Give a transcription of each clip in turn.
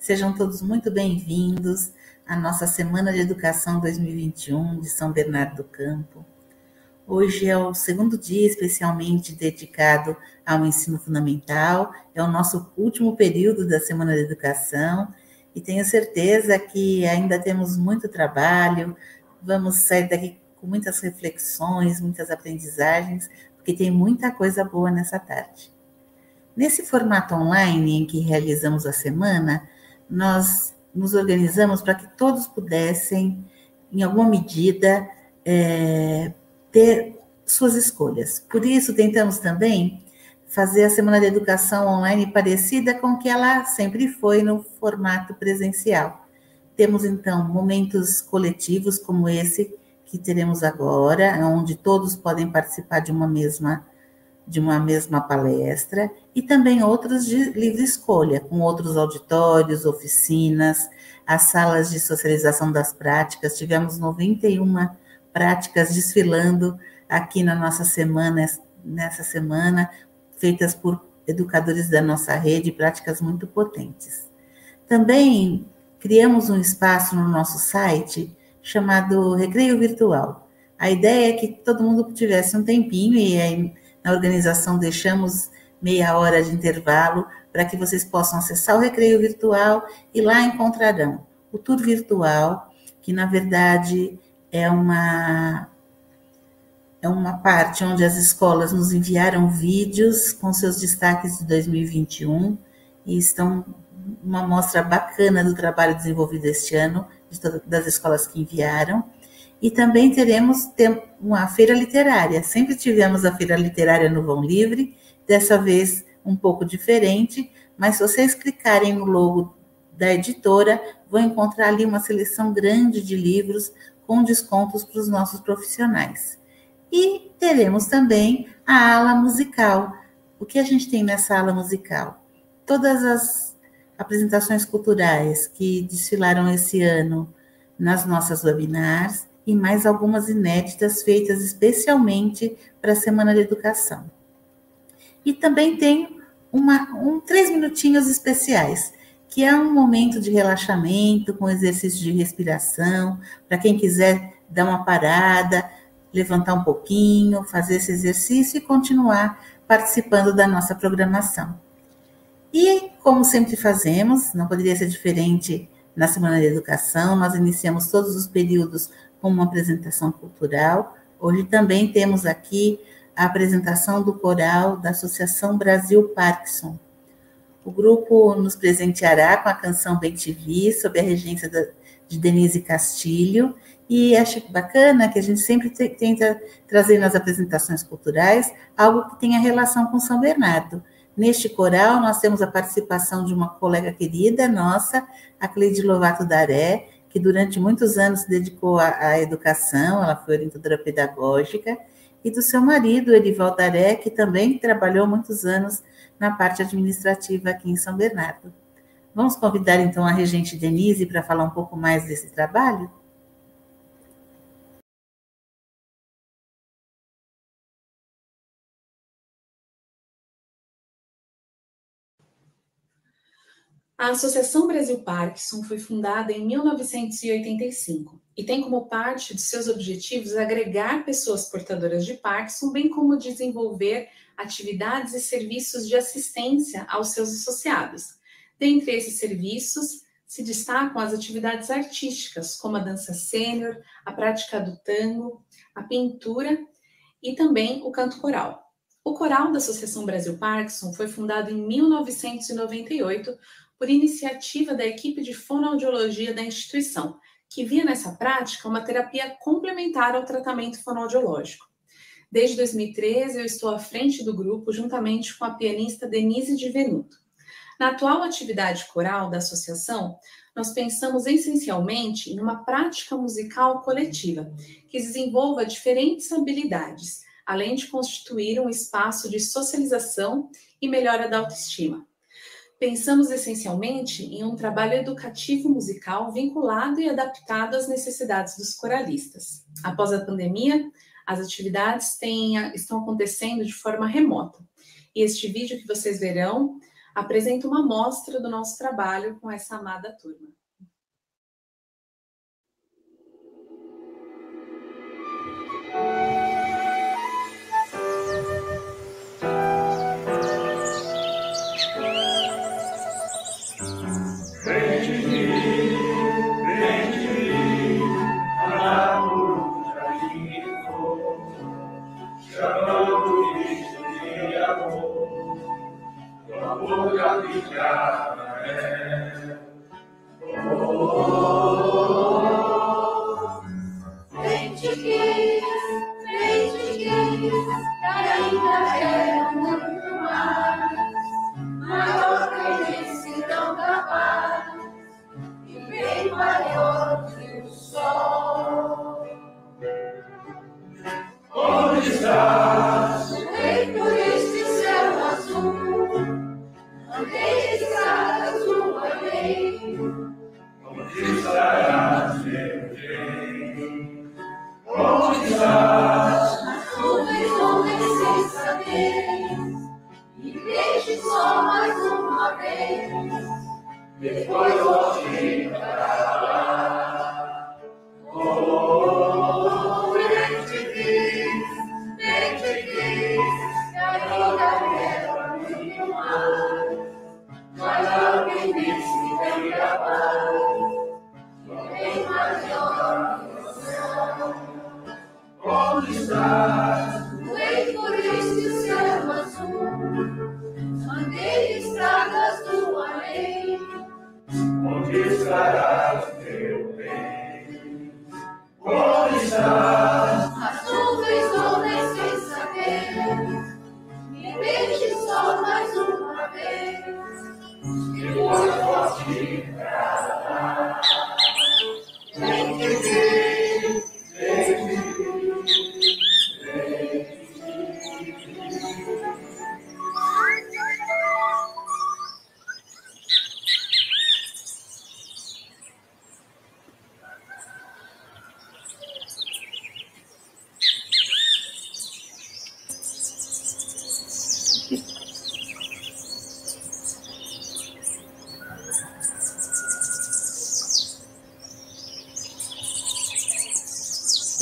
Sejam todos muito bem-vindos à nossa Semana de Educação 2021 de São Bernardo do Campo. Hoje é o segundo dia especialmente dedicado ao ensino fundamental, é o nosso último período da Semana de Educação e tenho certeza que ainda temos muito trabalho, vamos sair daqui com muitas reflexões, muitas aprendizagens, porque tem muita coisa boa nessa tarde. Nesse formato online em que realizamos a semana, nós nos organizamos para que todos pudessem, em alguma medida, é, ter suas escolhas. Por isso, tentamos também fazer a Semana de Educação online parecida com que ela sempre foi no formato presencial. Temos, então, momentos coletivos como esse que teremos agora, onde todos podem participar de uma mesma de uma mesma palestra e também outros de livre escolha, com outros auditórios, oficinas, as salas de socialização das práticas. Tivemos 91 práticas desfilando aqui na nossa semana, nessa semana, feitas por educadores da nossa rede, práticas muito potentes. Também criamos um espaço no nosso site chamado Recreio Virtual. A ideia é que todo mundo tivesse um tempinho e na organização deixamos meia hora de intervalo para que vocês possam acessar o Recreio Virtual e lá encontrarão o tour virtual, que na verdade é uma é uma parte onde as escolas nos enviaram vídeos com seus destaques de 2021 e estão uma amostra bacana do trabalho desenvolvido este ano das escolas que enviaram. E também teremos uma feira literária. Sempre tivemos a feira literária no Vão Livre, dessa vez um pouco diferente, mas se vocês clicarem no logo da editora, vão encontrar ali uma seleção grande de livros com descontos para os nossos profissionais. E teremos também a ala musical. O que a gente tem nessa ala musical? Todas as apresentações culturais que desfilaram esse ano nas nossas webinars e mais algumas inéditas feitas especialmente para a Semana de Educação. E também tem uma, um, três minutinhos especiais, que é um momento de relaxamento com exercício de respiração, para quem quiser dar uma parada, levantar um pouquinho, fazer esse exercício e continuar participando da nossa programação. E, como sempre fazemos, não poderia ser diferente na Semana de Educação, nós iniciamos todos os períodos com uma apresentação cultural. Hoje também temos aqui a apresentação do coral da Associação Brasil Parkinson. O grupo nos presenteará com a canção Bem Te Vi, sob a regência de Denise Castilho, e acho bacana que a gente sempre tenta trazer nas apresentações culturais algo que tenha relação com São Bernardo. Neste coral, nós temos a participação de uma colega querida nossa, a Cleide Lovato Daré, que durante muitos anos se dedicou à, à educação, ela foi orientadora pedagógica, e do seu marido, Erival Daré, que também trabalhou muitos anos na parte administrativa aqui em São Bernardo. Vamos convidar então a regente Denise para falar um pouco mais desse trabalho? A Associação Brasil Parkinson foi fundada em 1985 e tem como parte de seus objetivos agregar pessoas portadoras de Parkinson, bem como desenvolver atividades e serviços de assistência aos seus associados. Dentre esses serviços, se destacam as atividades artísticas, como a dança sênior, a prática do tango, a pintura e também o canto coral. O coral da Associação Brasil Parkinson foi fundado em 1998 por iniciativa da equipe de fonoaudiologia da instituição, que via nessa prática uma terapia complementar ao tratamento fonoaudiológico. Desde 2013, eu estou à frente do grupo, juntamente com a pianista Denise de Venuto. Na atual atividade coral da associação, nós pensamos essencialmente em uma prática musical coletiva, que desenvolva diferentes habilidades, além de constituir um espaço de socialização e melhora da autoestima pensamos essencialmente em um trabalho educativo musical vinculado e adaptado às necessidades dos coralistas. Após a pandemia, as atividades têm, estão acontecendo de forma remota. E este vídeo que vocês verão apresento uma amostra do nosso trabalho com essa amada turma.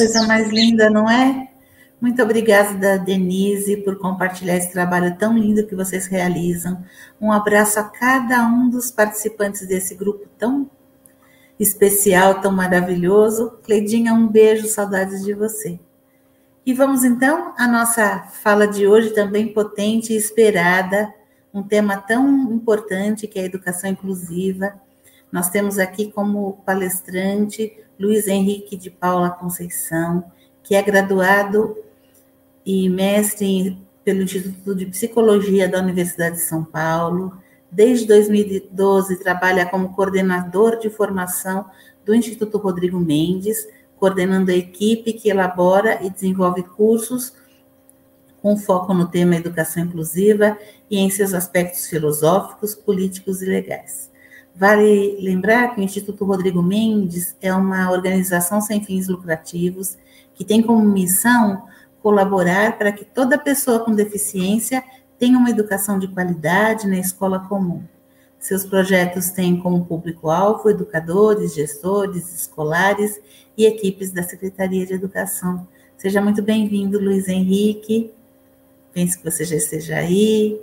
Coisa mais linda, não é? Muito obrigada, Denise, por compartilhar esse trabalho tão lindo que vocês realizam. Um abraço a cada um dos participantes desse grupo tão especial, tão maravilhoso. Cleidinha, um beijo, saudades de você. E vamos então à nossa fala de hoje, também potente e esperada, um tema tão importante que é a educação inclusiva. Nós temos aqui como palestrante Luiz Henrique de Paula Conceição, que é graduado e mestre pelo Instituto de Psicologia da Universidade de São Paulo. Desde 2012 trabalha como coordenador de formação do Instituto Rodrigo Mendes, coordenando a equipe que elabora e desenvolve cursos com foco no tema educação inclusiva e em seus aspectos filosóficos, políticos e legais. Vale lembrar que o Instituto Rodrigo Mendes é uma organização sem fins lucrativos que tem como missão colaborar para que toda pessoa com deficiência tenha uma educação de qualidade na escola comum. Seus projetos têm como público-alvo educadores, gestores, escolares e equipes da Secretaria de Educação. Seja muito bem-vindo, Luiz Henrique. Penso que você já esteja aí.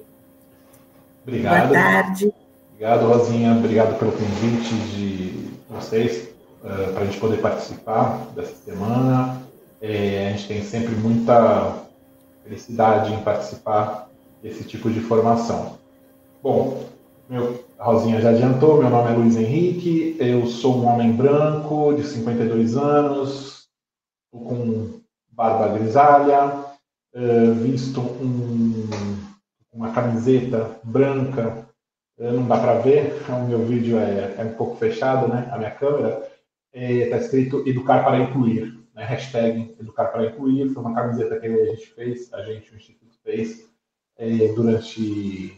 Obrigado. Boa tarde. Obrigado, Rosinha. Obrigado pelo convite de vocês uh, eh, para a gente poder participar dessa semana. É, a gente tem sempre muita felicidade em participar desse tipo de formação. Bom, meu, a Rosinha já adiantou, meu nome é Luiz Henrique, eu sou um homem branco de 52 anos, com barba grisalha, uh, visto um, uma camiseta branca não dá para ver, o meu vídeo é, é, um pouco fechado, né? A minha câmera está é, escrito educar para incluir, né? Hashtag educar para incluir, foi uma camiseta que a gente fez, a gente, o Instituto fez, é, durante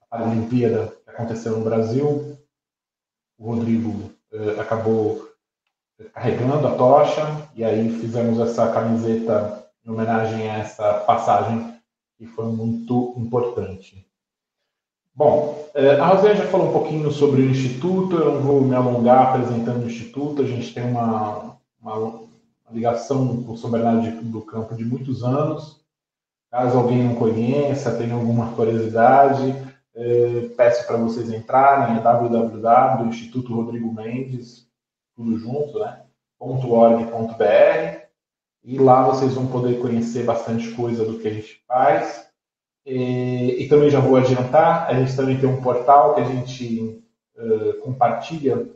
a Paralimpíada que aconteceu no Brasil. O Rodrigo acabou carregando a tocha e aí fizemos essa camiseta em homenagem a essa passagem que foi muito importante. Bom, é, a Rosé já falou um pouquinho sobre o Instituto, eu não vou me alongar apresentando o Instituto, a gente tem uma, uma ligação com o São Bernardo do Campo de muitos anos. Caso alguém não conheça, tenha alguma curiosidade, é, peço para vocês entrarem, é www.instituto Rodrigo Mendes, tudo junto, né? e lá vocês vão poder conhecer bastante coisa do que a gente faz. E, e também já vou adiantar, a gente também tem um portal que a gente uh, compartilha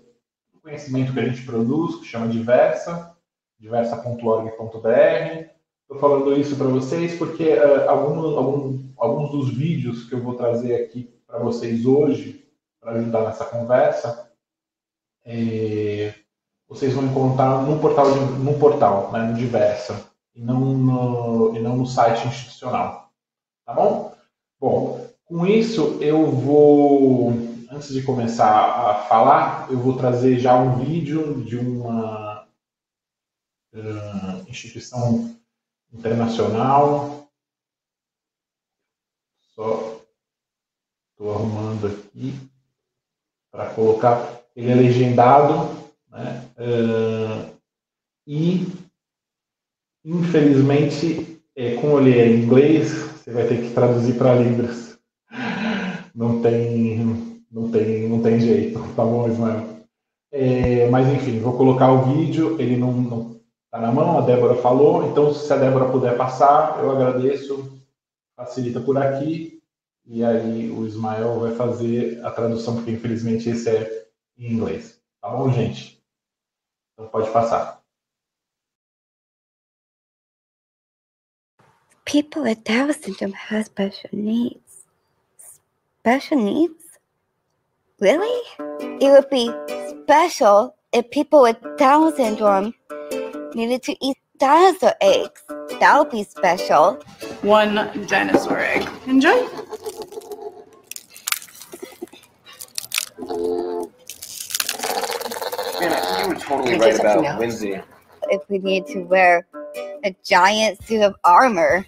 o conhecimento que a gente produz, que chama Diversa, diversa.org.br. Estou falando isso para vocês porque uh, algum, algum, alguns dos vídeos que eu vou trazer aqui para vocês hoje, para ajudar nessa conversa, é, vocês vão encontrar no portal, no, portal né, no Diversa, e não no, e não no site institucional. Tá bom? Bom, com isso eu vou, antes de começar a falar, eu vou trazer já um vídeo de uma uh, instituição internacional. Só estou arrumando aqui para colocar. Ele é legendado né? Uh, e, infelizmente, é, como ele é em inglês, você vai ter que traduzir para Libras. Não tem, não tem, não tem jeito, tá bom, Ismael? É, mas enfim, vou colocar o vídeo, ele não, não tá na mão, a Débora falou, então se a Débora puder passar, eu agradeço, facilita por aqui, e aí o Ismael vai fazer a tradução, porque infelizmente esse é em inglês. Tá bom, gente? Então pode passar. People with Down syndrome have special needs. Special needs? Really? It would be special if people with Down syndrome needed to eat dinosaur eggs. That would be special. One dinosaur egg. Enjoy. you were totally right about Lindsay. If we need to wear a giant suit of armor,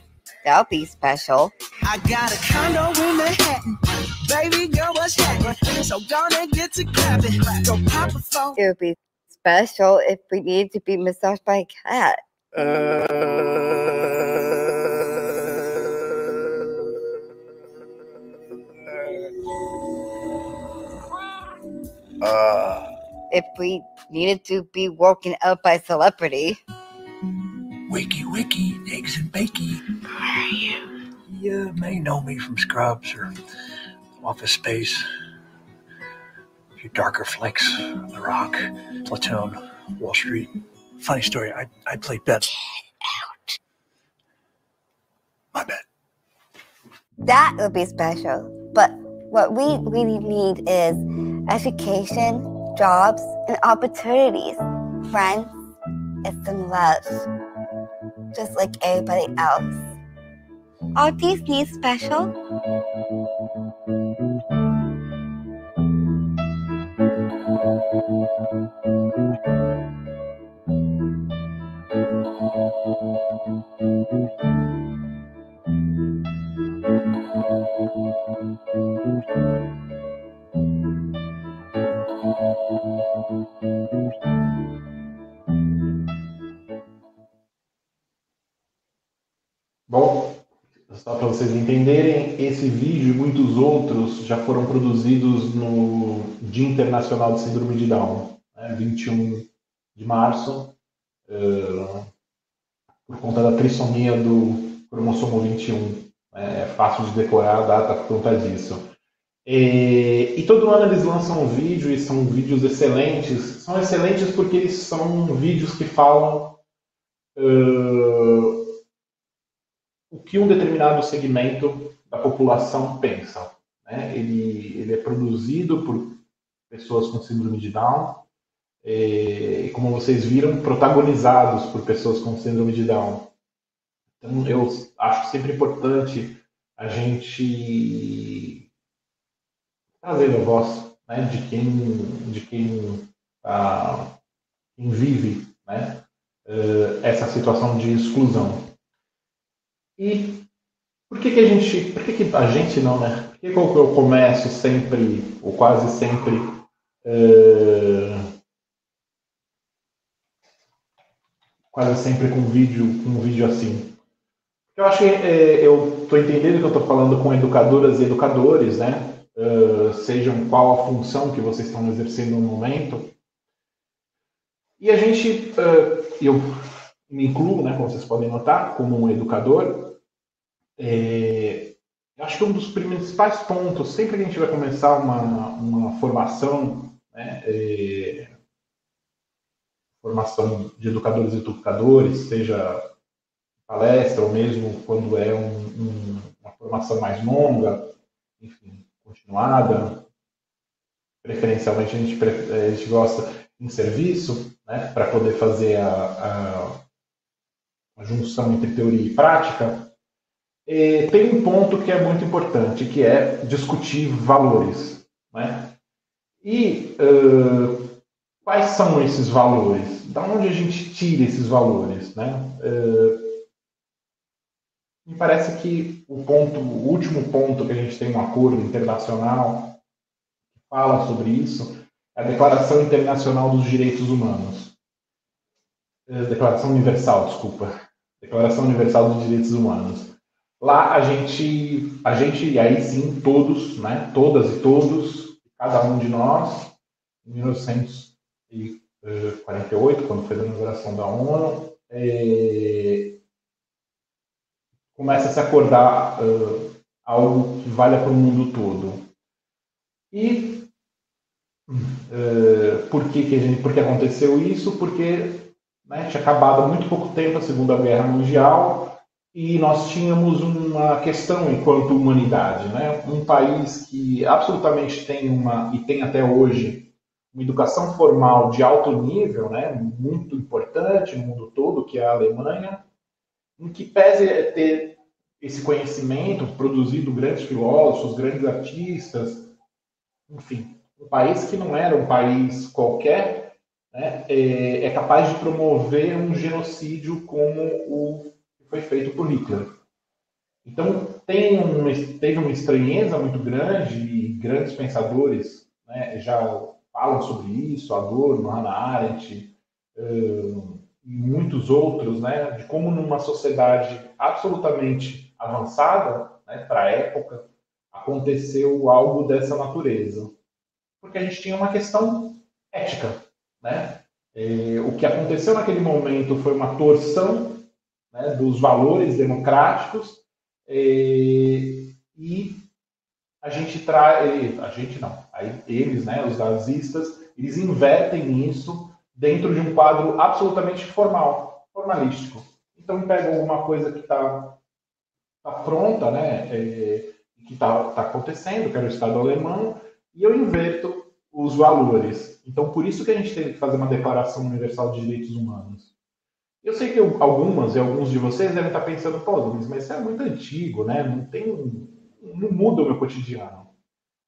that would be special. I got a condo in Manhattan. Baby girl, what's happening? So gonna get to clapping. Go pop a phone. It would be special if we needed to be massaged by a cat. Uh if we needed to be woken up by celebrity. Wiki Wiki, eggs and bakey. How are you? You may know me from Scrubs or Office Space. A few darker flicks, The Rock, Platoon, Wall Street. Funny story, I, I played Ben. Get out. My bad. That would be special. But what we really need is education jobs, and opportunities, friends, and some love. Just like everybody else. Are these needs special? Vocês entenderem, esse vídeo e muitos outros já foram produzidos no Dia Internacional de Síndrome de Down, né, 21 de março, uh, por conta da trissomia do cromossomo 21. É fácil de decorar a data por conta disso. E, e, todo ano eles lançam um vídeo e são vídeos excelentes. São excelentes porque eles são vídeos que falam uh, o que um determinado segmento da população pensa. Né? Ele, ele é produzido por pessoas com síndrome de Down é, e, como vocês viram, protagonizados por pessoas com síndrome de Down. Então, eu acho sempre importante a gente trazer a voz né, de quem, de quem, ah, quem vive né, uh, essa situação de exclusão. E Por que, que a gente. Por que, que a gente não, né? Por que, que eu começo sempre, ou quase sempre, uh, quase sempre com vídeo, com um vídeo assim? Eu acho que é, eu estou entendendo que eu estou falando com educadoras e educadores, né? Uh, sejam qual a função que vocês estão exercendo no momento. E a gente, uh, eu me incluo, né, como vocês podem notar, como um educador, é, acho que um dos principais pontos, sempre que a gente vai começar uma, uma formação, né, é, formação de educadores e educadores, seja palestra ou mesmo quando é um, um, uma formação mais longa, enfim, continuada, preferencialmente a gente, a gente gosta em serviço, né, para poder fazer a, a, a junção entre teoria e prática, é, tem um ponto que é muito importante, que é discutir valores. Né? E uh, quais são esses valores? Da onde a gente tira esses valores? Né? Uh, me parece que o ponto, o último ponto que a gente tem um acordo internacional que fala sobre isso é a Declaração Internacional dos Direitos Humanos. Declaração Universal, desculpa. Declaração Universal dos Direitos Humanos. Lá a gente, a gente, aí sim, todos, né, todas e todos, cada um de nós, em 1948, quando foi a inauguração da ONU, é, começa a se acordar uh, algo que valha para o mundo todo. E uh, por, que, que, gente, por que aconteceu isso? Porque né, tinha acabado há muito pouco tempo a Segunda Guerra Mundial, e nós tínhamos uma questão enquanto humanidade, né? Um país que absolutamente tem uma e tem até hoje uma educação formal de alto nível, né? Muito importante no mundo todo, que é a Alemanha, em que pese ter esse conhecimento, produzido grandes filósofos, grandes artistas, enfim, um país que não era um país qualquer, né? é, é capaz de promover um genocídio como o foi feito por Hitler. Então, tem uma, teve uma estranheza muito grande e grandes pensadores né, já falam sobre isso, Adorno, Hannah Arendt uh, e muitos outros, né, de como numa sociedade absolutamente avançada né, para a época aconteceu algo dessa natureza. Porque a gente tinha uma questão ética. Né? E, o que aconteceu naquele momento foi uma torção né, dos valores democráticos e, e a gente traz, a gente não, aí eles, né, os nazistas, eles invertem isso dentro de um quadro absolutamente formal, formalístico. Então pegam alguma coisa que está tá pronta, né, é, que está tá acontecendo, que era o Estado alemão, e eu inverto os valores. Então por isso que a gente tem que fazer uma Declaração Universal de Direitos Humanos. Eu sei que algumas e alguns de vocês devem estar pensando, pô, mas isso é muito antigo, né? Não tem. Não muda o meu cotidiano.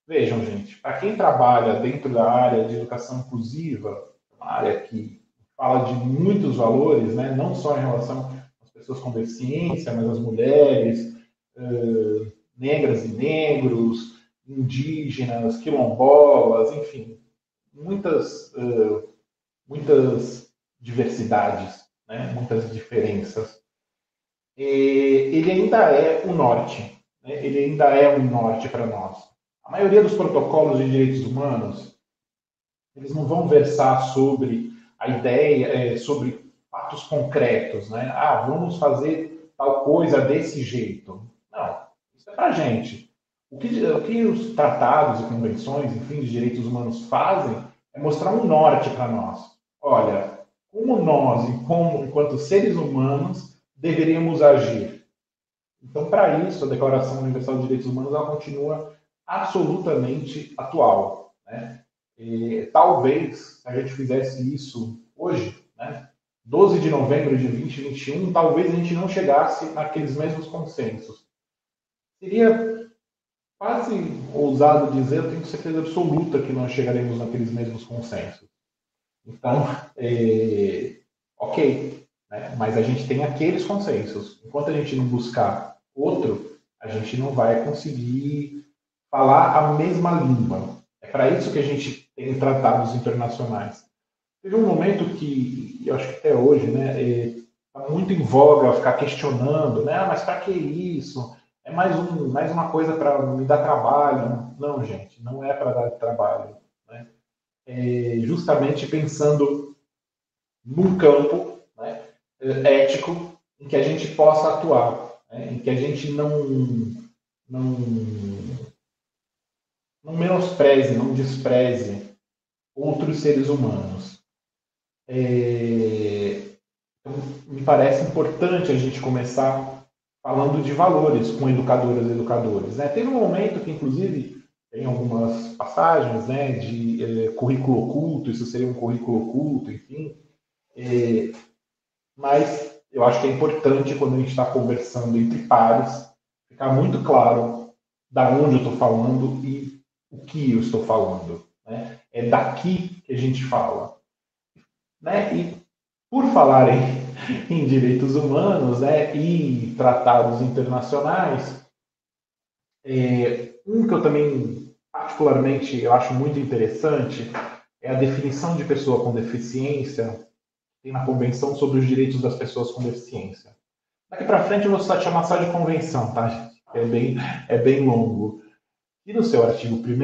Vejam, gente, para quem trabalha dentro da área de educação inclusiva, uma área que fala de muitos valores, né? não só em relação às pessoas com deficiência, mas às mulheres, uh, negras e negros, indígenas, quilombolas, enfim, muitas, uh, muitas diversidades né, muitas diferenças. E ele ainda é o norte, né, ele ainda é um norte para nós. A maioria dos protocolos de direitos humanos, eles não vão versar sobre a ideia, é, sobre fatos concretos, né? Ah, vamos fazer tal coisa desse jeito. Não, isso é para gente. O que, o que os tratados e convenções, enfim, de direitos humanos fazem é mostrar um norte para nós. Olha, como nós, como, enquanto seres humanos, deveríamos agir. Então, para isso, a Declaração Universal de Direitos Humanos ela continua absolutamente atual. Né? E, talvez, a gente fizesse isso hoje, né, 12 de novembro de 2021, talvez a gente não chegasse naqueles mesmos consensos. Seria quase ousado dizer, eu tenho certeza absoluta que nós chegaremos naqueles mesmos consensos. Então, é, ok, né? mas a gente tem aqueles consensos. Enquanto a gente não buscar outro, a gente não vai conseguir falar a mesma língua. É para isso que a gente tem tratados internacionais. Teve um momento que, eu acho que até hoje, né, está é, muito em voga ficar questionando, né, ah, mas para que isso? É mais, um, mais uma coisa para me dar trabalho. Não, gente, não é para dar trabalho. É justamente pensando num campo né, ético em que a gente possa atuar, né, em que a gente não, não, não menospreze, não despreze outros seres humanos. É, então, me parece importante a gente começar falando de valores com educadoras e educadores. Né? Teve um momento que, inclusive, tem algumas passagens né, de é, currículo oculto, isso seria um currículo oculto, enfim. É, mas eu acho que é importante, quando a gente está conversando entre pares, ficar muito claro da onde eu estou falando e o que eu estou falando. Né? É daqui que a gente fala. Né? E por falar em, em direitos humanos né, e tratados internacionais, é, um que eu também particularmente eu acho muito interessante é a definição de pessoa com deficiência tem na Convenção sobre os Direitos das Pessoas com Deficiência. Daqui para frente eu vou só chamar só de convenção, tá? É bem, é bem longo. E no seu artigo 1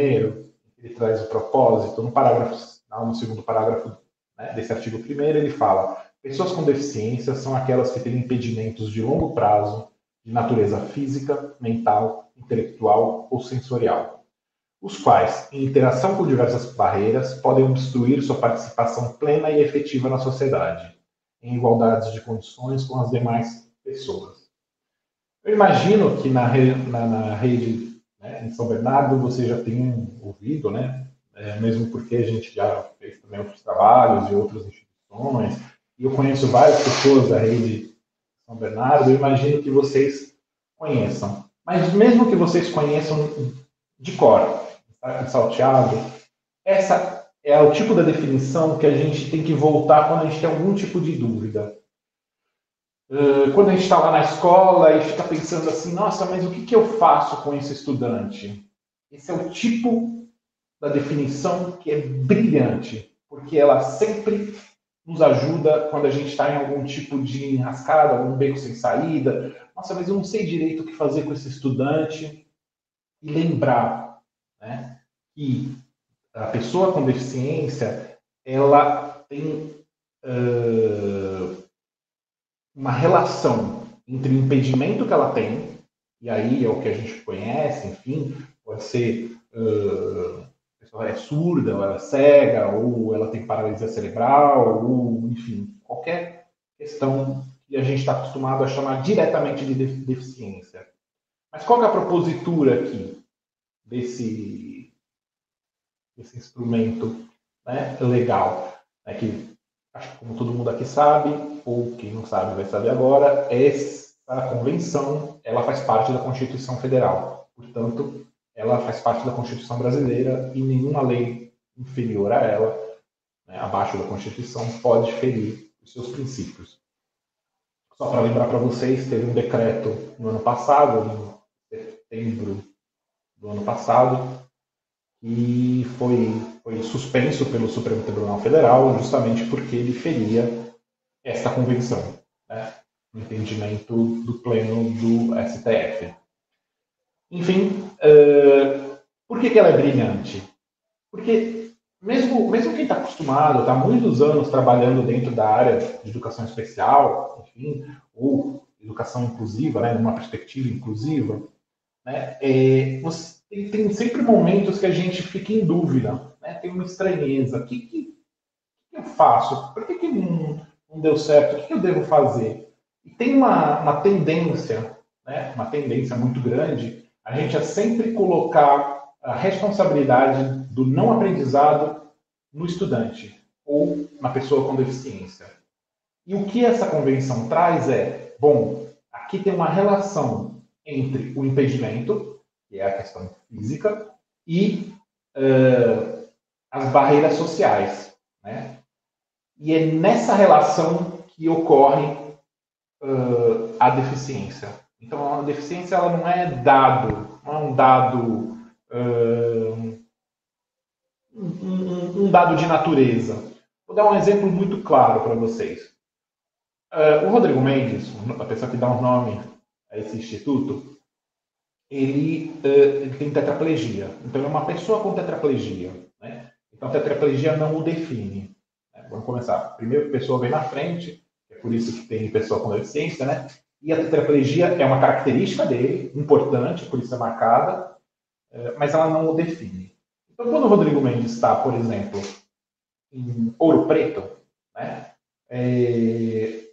ele traz o propósito, no parágrafo, no segundo parágrafo né, desse artigo 1 ele fala: pessoas com deficiência são aquelas que têm impedimentos de longo prazo de natureza física, mental, intelectual ou sensorial, os quais, em interação com diversas barreiras, podem obstruir sua participação plena e efetiva na sociedade, em igualdade de condições com as demais pessoas. Eu imagino que na, na, na rede né, em São Bernardo você já tem ouvido, né, é, mesmo porque a gente já fez também outros trabalhos e outras instituições, e eu conheço várias pessoas da rede São Bernardo, eu imagino que vocês conheçam. Mas mesmo que vocês conheçam de cor, salteado. Essa é o tipo da definição que a gente tem que voltar quando a gente tem algum tipo de dúvida. Quando a gente está lá na escola e fica pensando assim, nossa, mas o que, que eu faço com esse estudante? Esse é o tipo da definição que é brilhante, porque ela sempre nos ajuda quando a gente está em algum tipo de enrascada, algum beco sem saída. Nossa, mas eu não sei direito o que fazer com esse estudante. E lembrar né, que a pessoa com deficiência ela tem uh, uma relação entre o impedimento que ela tem, e aí é o que a gente conhece, enfim, pode ser uh, a pessoa é surda, ou ela é cega, ou ela tem paralisia cerebral, ou enfim, qualquer questão que a gente está acostumado a chamar diretamente de deficiência. Mas qual é a propositura aqui desse esse instrumento né, legal, né, que acho que como todo mundo aqui sabe, ou quem não sabe vai saber agora, essa convenção ela faz parte da Constituição Federal. Portanto, ela faz parte da Constituição brasileira e nenhuma lei inferior a ela, né, abaixo da Constituição, pode ferir os seus princípios. Só para lembrar para vocês, teve um decreto no ano passado, em setembro do ano passado, e foi, foi suspenso pelo Supremo Tribunal Federal justamente porque ele feria esta convenção, né, entendimento do pleno do STF. Enfim, uh, por que, que ela é brilhante? Porque mesmo, mesmo quem está acostumado, está muitos anos trabalhando dentro da área de educação especial, enfim, ou educação inclusiva, né, numa perspectiva inclusiva, né, é, você, tem, tem, sempre momentos que a gente fica em dúvida, né? tem uma estranheza. O que, que, eu faço? Por que, que não, não deu certo? O que, que eu devo fazer? E tem uma, uma tendência, né? uma tendência muito grande, a gente a sempre colocar a responsabilidade do não aprendizado no estudante ou na pessoa com deficiência. E o que essa convenção traz é, bom, aqui tem uma relação entre o impedimento, que é a questão física, e uh, as barreiras sociais. Né? E é nessa relação que ocorre uh, a deficiência. Então, a deficiência ela não é dado, não é um dado, um, um, um dado de natureza. Vou dar um exemplo muito claro para vocês. Uh, o Rodrigo Mendes, a pessoa que dá um nome a esse instituto, ele, uh, tem tetraplegia. Então, ele é uma pessoa com tetraplegia. Né? Então, tetraplegia não o define. Né? Vamos começar. Primeiro, a pessoa vem na frente, é por isso que tem pessoa com deficiência, né? E a tetraplegia é uma característica dele, importante, por isso é marcada, uh, mas ela não o define. Então, quando o Rodrigo Mendes está, por exemplo, em Ouro Preto, né? É,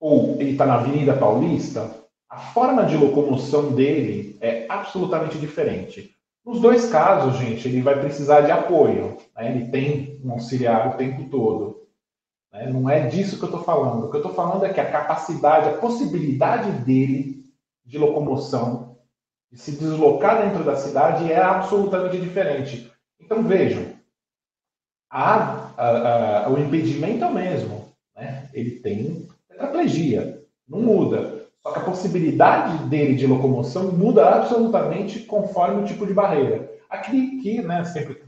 ou ele está na Avenida Paulista, a forma de locomoção dele é absolutamente diferente. Nos dois casos, gente, ele vai precisar de apoio. Né? Ele tem um auxiliar o tempo todo. Né? Não é disso que eu estou falando. O que eu estou falando é que a capacidade, a possibilidade dele de locomoção, de se deslocar dentro da cidade é absolutamente diferente. Então vejam, a, a, a, o impedimento é o mesmo. Né? Ele tem tetraplegia. Não muda. Só que a possibilidade dele de locomoção muda absolutamente conforme o tipo de barreira. Aqui, que né, sempre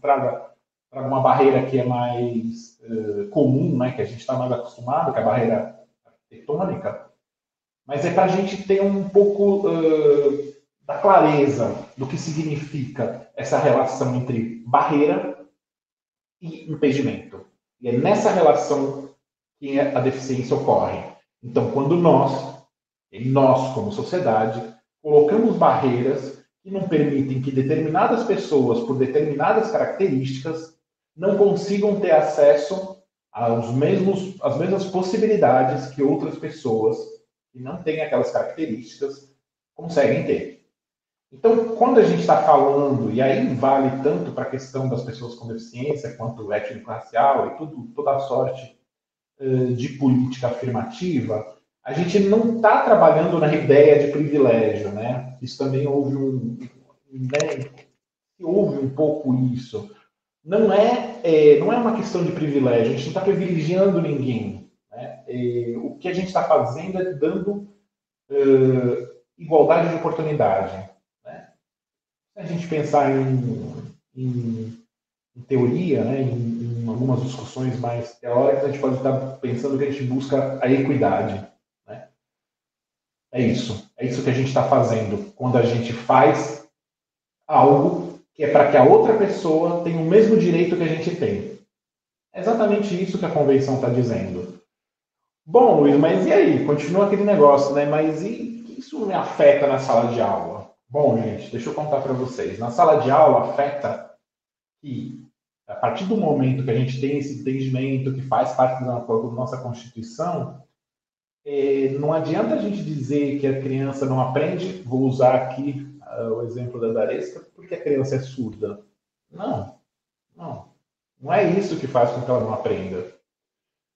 traga, traga uma barreira que é mais uh, comum, né, que a gente está mais acostumado, que é a barreira arquitetônica, mas é para a gente ter um pouco uh, da clareza do que significa essa relação entre barreira e impedimento. E é nessa relação que a deficiência ocorre. Então, quando nós, nós como sociedade, colocamos barreiras que não permitem que determinadas pessoas, por determinadas características, não consigam ter acesso aos mesmos, às mesmas possibilidades que outras pessoas que não têm aquelas características conseguem ter. Então, quando a gente está falando, e aí vale tanto para a questão das pessoas com deficiência, quanto étnico-racial e tudo, toda a sorte eh, de política afirmativa, a gente não está trabalhando na ideia de privilégio, né? Isso também houve um, né? houve um pouco isso. Não é, é, não é uma questão de privilégio. A gente não está privilegiando ninguém. Né? É, o que a gente está fazendo é dando uh, igualdade de oportunidade. Né? Se a gente pensar em, em, em teoria, né? Em, algumas discussões mais teóricas, a gente pode estar pensando que a gente busca a equidade. É isso. É isso que a gente está fazendo quando a gente faz algo que é para que a outra pessoa tenha o mesmo direito que a gente tem. É exatamente isso que a convenção está dizendo. Bom, Luiz, mas e aí? Continua aquele negócio, né? Mas e isso me afeta na sala de aula? Bom, gente, deixa eu contar para vocês. Na sala de aula afeta que a partir do momento que a gente tem esse entendimento que faz parte da nossa Constituição, é, não adianta a gente dizer que a criança não aprende, vou usar aqui uh, o exemplo da Daresca, porque a criança é surda. Não, não. Não é isso que faz com que ela não aprenda.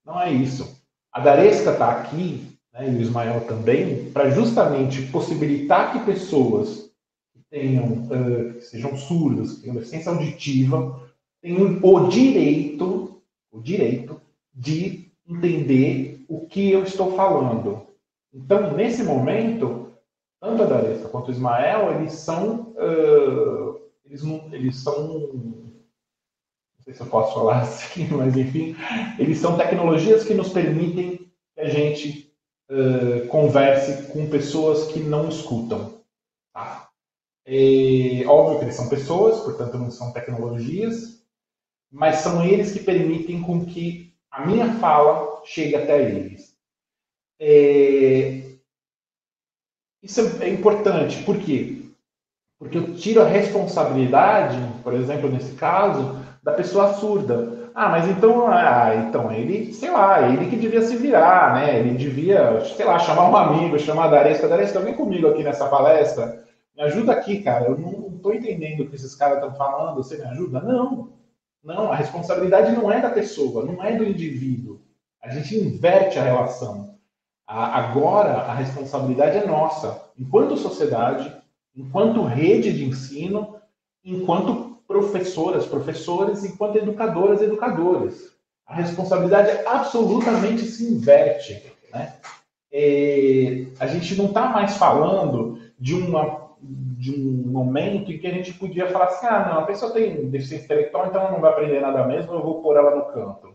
Não é isso. A Daresca está aqui, né, e o Ismael também, para justamente possibilitar que pessoas que tenham, uh, que sejam surdas, que tenham deficiência auditiva, tem o direito, o direito de entender o que eu estou falando. Então, nesse momento, tanto a Daressa quanto o Ismael, eles são, uh, eles, eles são, não sei se eu posso falar assim, mas enfim, eles são tecnologias que nos permitem que a gente uh, converse com pessoas que não escutam. Tá? É óbvio que eles são pessoas, portanto não são tecnologias, mas são eles que permitem com que a minha fala chegue até eles. É... Isso é importante, por quê? Porque eu tiro a responsabilidade, por exemplo, nesse caso, da pessoa surda. Ah, mas então, ah, então ele, sei lá, ele que devia se virar, né? Ele devia, sei lá, chamar um amigo, chamar a Daresca. Daresca, vem comigo aqui nessa palestra. Me ajuda aqui, cara. Eu não estou entendendo o que esses caras estão falando. Você me ajuda? Não. Não, a responsabilidade não é da pessoa, não é do indivíduo. A gente inverte a relação. agora, a responsabilidade é nossa, enquanto sociedade, enquanto rede de ensino, enquanto professoras, professores, enquanto educadoras, educadores. A responsabilidade absolutamente se inverte. Né? é, a gente não está mais falando de, uma, de um momento em que a gente podia falar assim, ah, não, a pessoa tem deficiência intelectual, então ela não vai aprender nada mesmo, eu vou pôr ela no canto.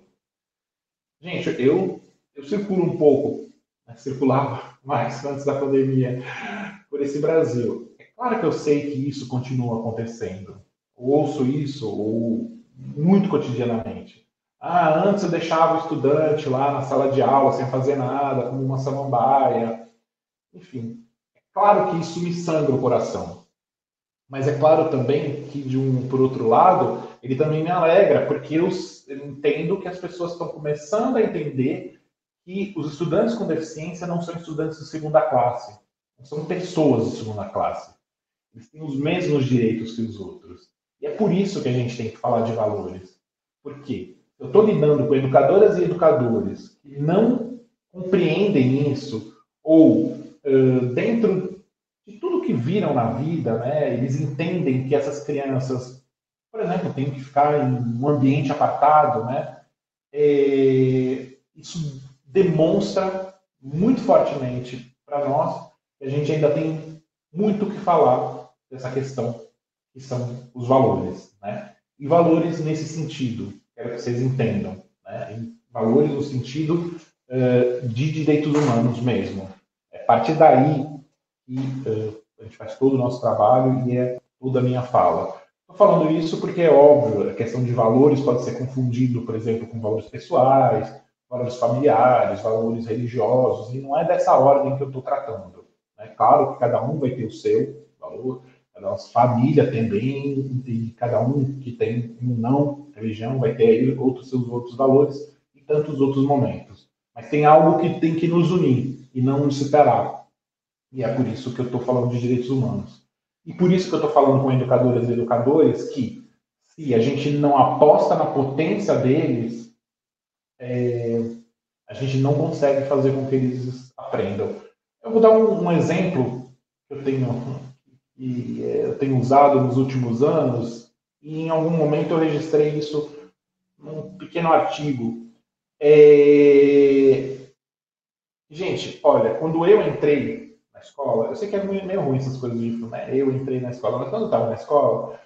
Gente, eu, eu circulo um pouco, né, circulava mais antes da pandemia, por esse Brasil. É claro que eu sei que isso continua acontecendo. Ouço isso ou muito cotidianamente. Ah, antes eu deixava o estudante lá na sala de aula sem fazer nada, como uma samambaia. Enfim, é claro que isso me sangra o coração. Mas é claro também que, de um por outro lado, ele também me alegra, porque eu, entendo que as pessoas estão começando a entender que os estudantes com deficiência não são estudantes de segunda classe, são pessoas de segunda classe. Eles têm os mesmos direitos que os outros. E é por isso que a gente tem que falar de valores. Por quê? Eu estou lidando com educadoras e educadores que não compreendem isso, ou uh, dentro de tudo que viram na vida, né, eles entendem que essas crianças, por exemplo, têm que ficar em um ambiente apartado, né, é, isso demonstra muito fortemente para nós que a gente ainda tem muito o que falar dessa questão que são os valores, né? E valores nesse sentido, quero que vocês entendam, né? valores no sentido uh, de direitos humanos mesmo. É a partir daí que uh, a gente faz todo o nosso trabalho e é toda a minha fala. Estou falando isso porque é óbvio, a questão de valores pode ser confundido, por exemplo, com valores pessoais, valores familiares, valores religiosos, e não é dessa ordem que eu estou tratando. É claro que cada um vai ter o seu valor, a nossa família também, e cada um que tem um não religião vai ter aí outros seus outros valores e tantos outros momentos. Mas tem algo que tem que nos unir e não nos separar. E é por isso que eu estou falando de direitos humanos. E por isso que eu estou falando com educadoras e educadores que, se a gente não aposta na potência deles, é, a gente não consegue fazer com que eles aprendam. Eu vou dar um, um exemplo que eu tenho que eu tenho usado nos últimos anos, e em algum momento eu registrei isso num pequeno artigo. É... Gente, olha, quando eu entrei escola, eu sei que é meio ruim essas coisas de né? Eu entrei na escola, mas quando eu estava na escola,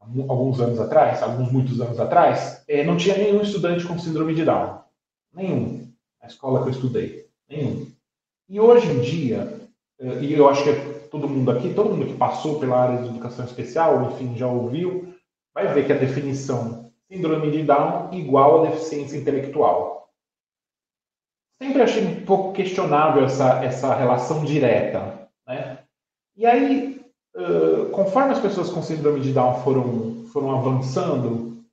alguns anos atrás, alguns muitos anos atrás, é, não tinha nenhum estudante com síndrome de Down. Nenhum. Na escola que eu estudei. Nenhum. E hoje em dia, é, e eu acho que todo mundo aqui, todo mundo que passou pela área de educação especial, enfim, já ouviu, vai ver que a definição síndrome de Down igual a deficiência intelectual. Sempre achei um pouco questionável essa, essa relação direta. Né? E aí, uh, conforme as pessoas com síndrome de Down foram, foram avançando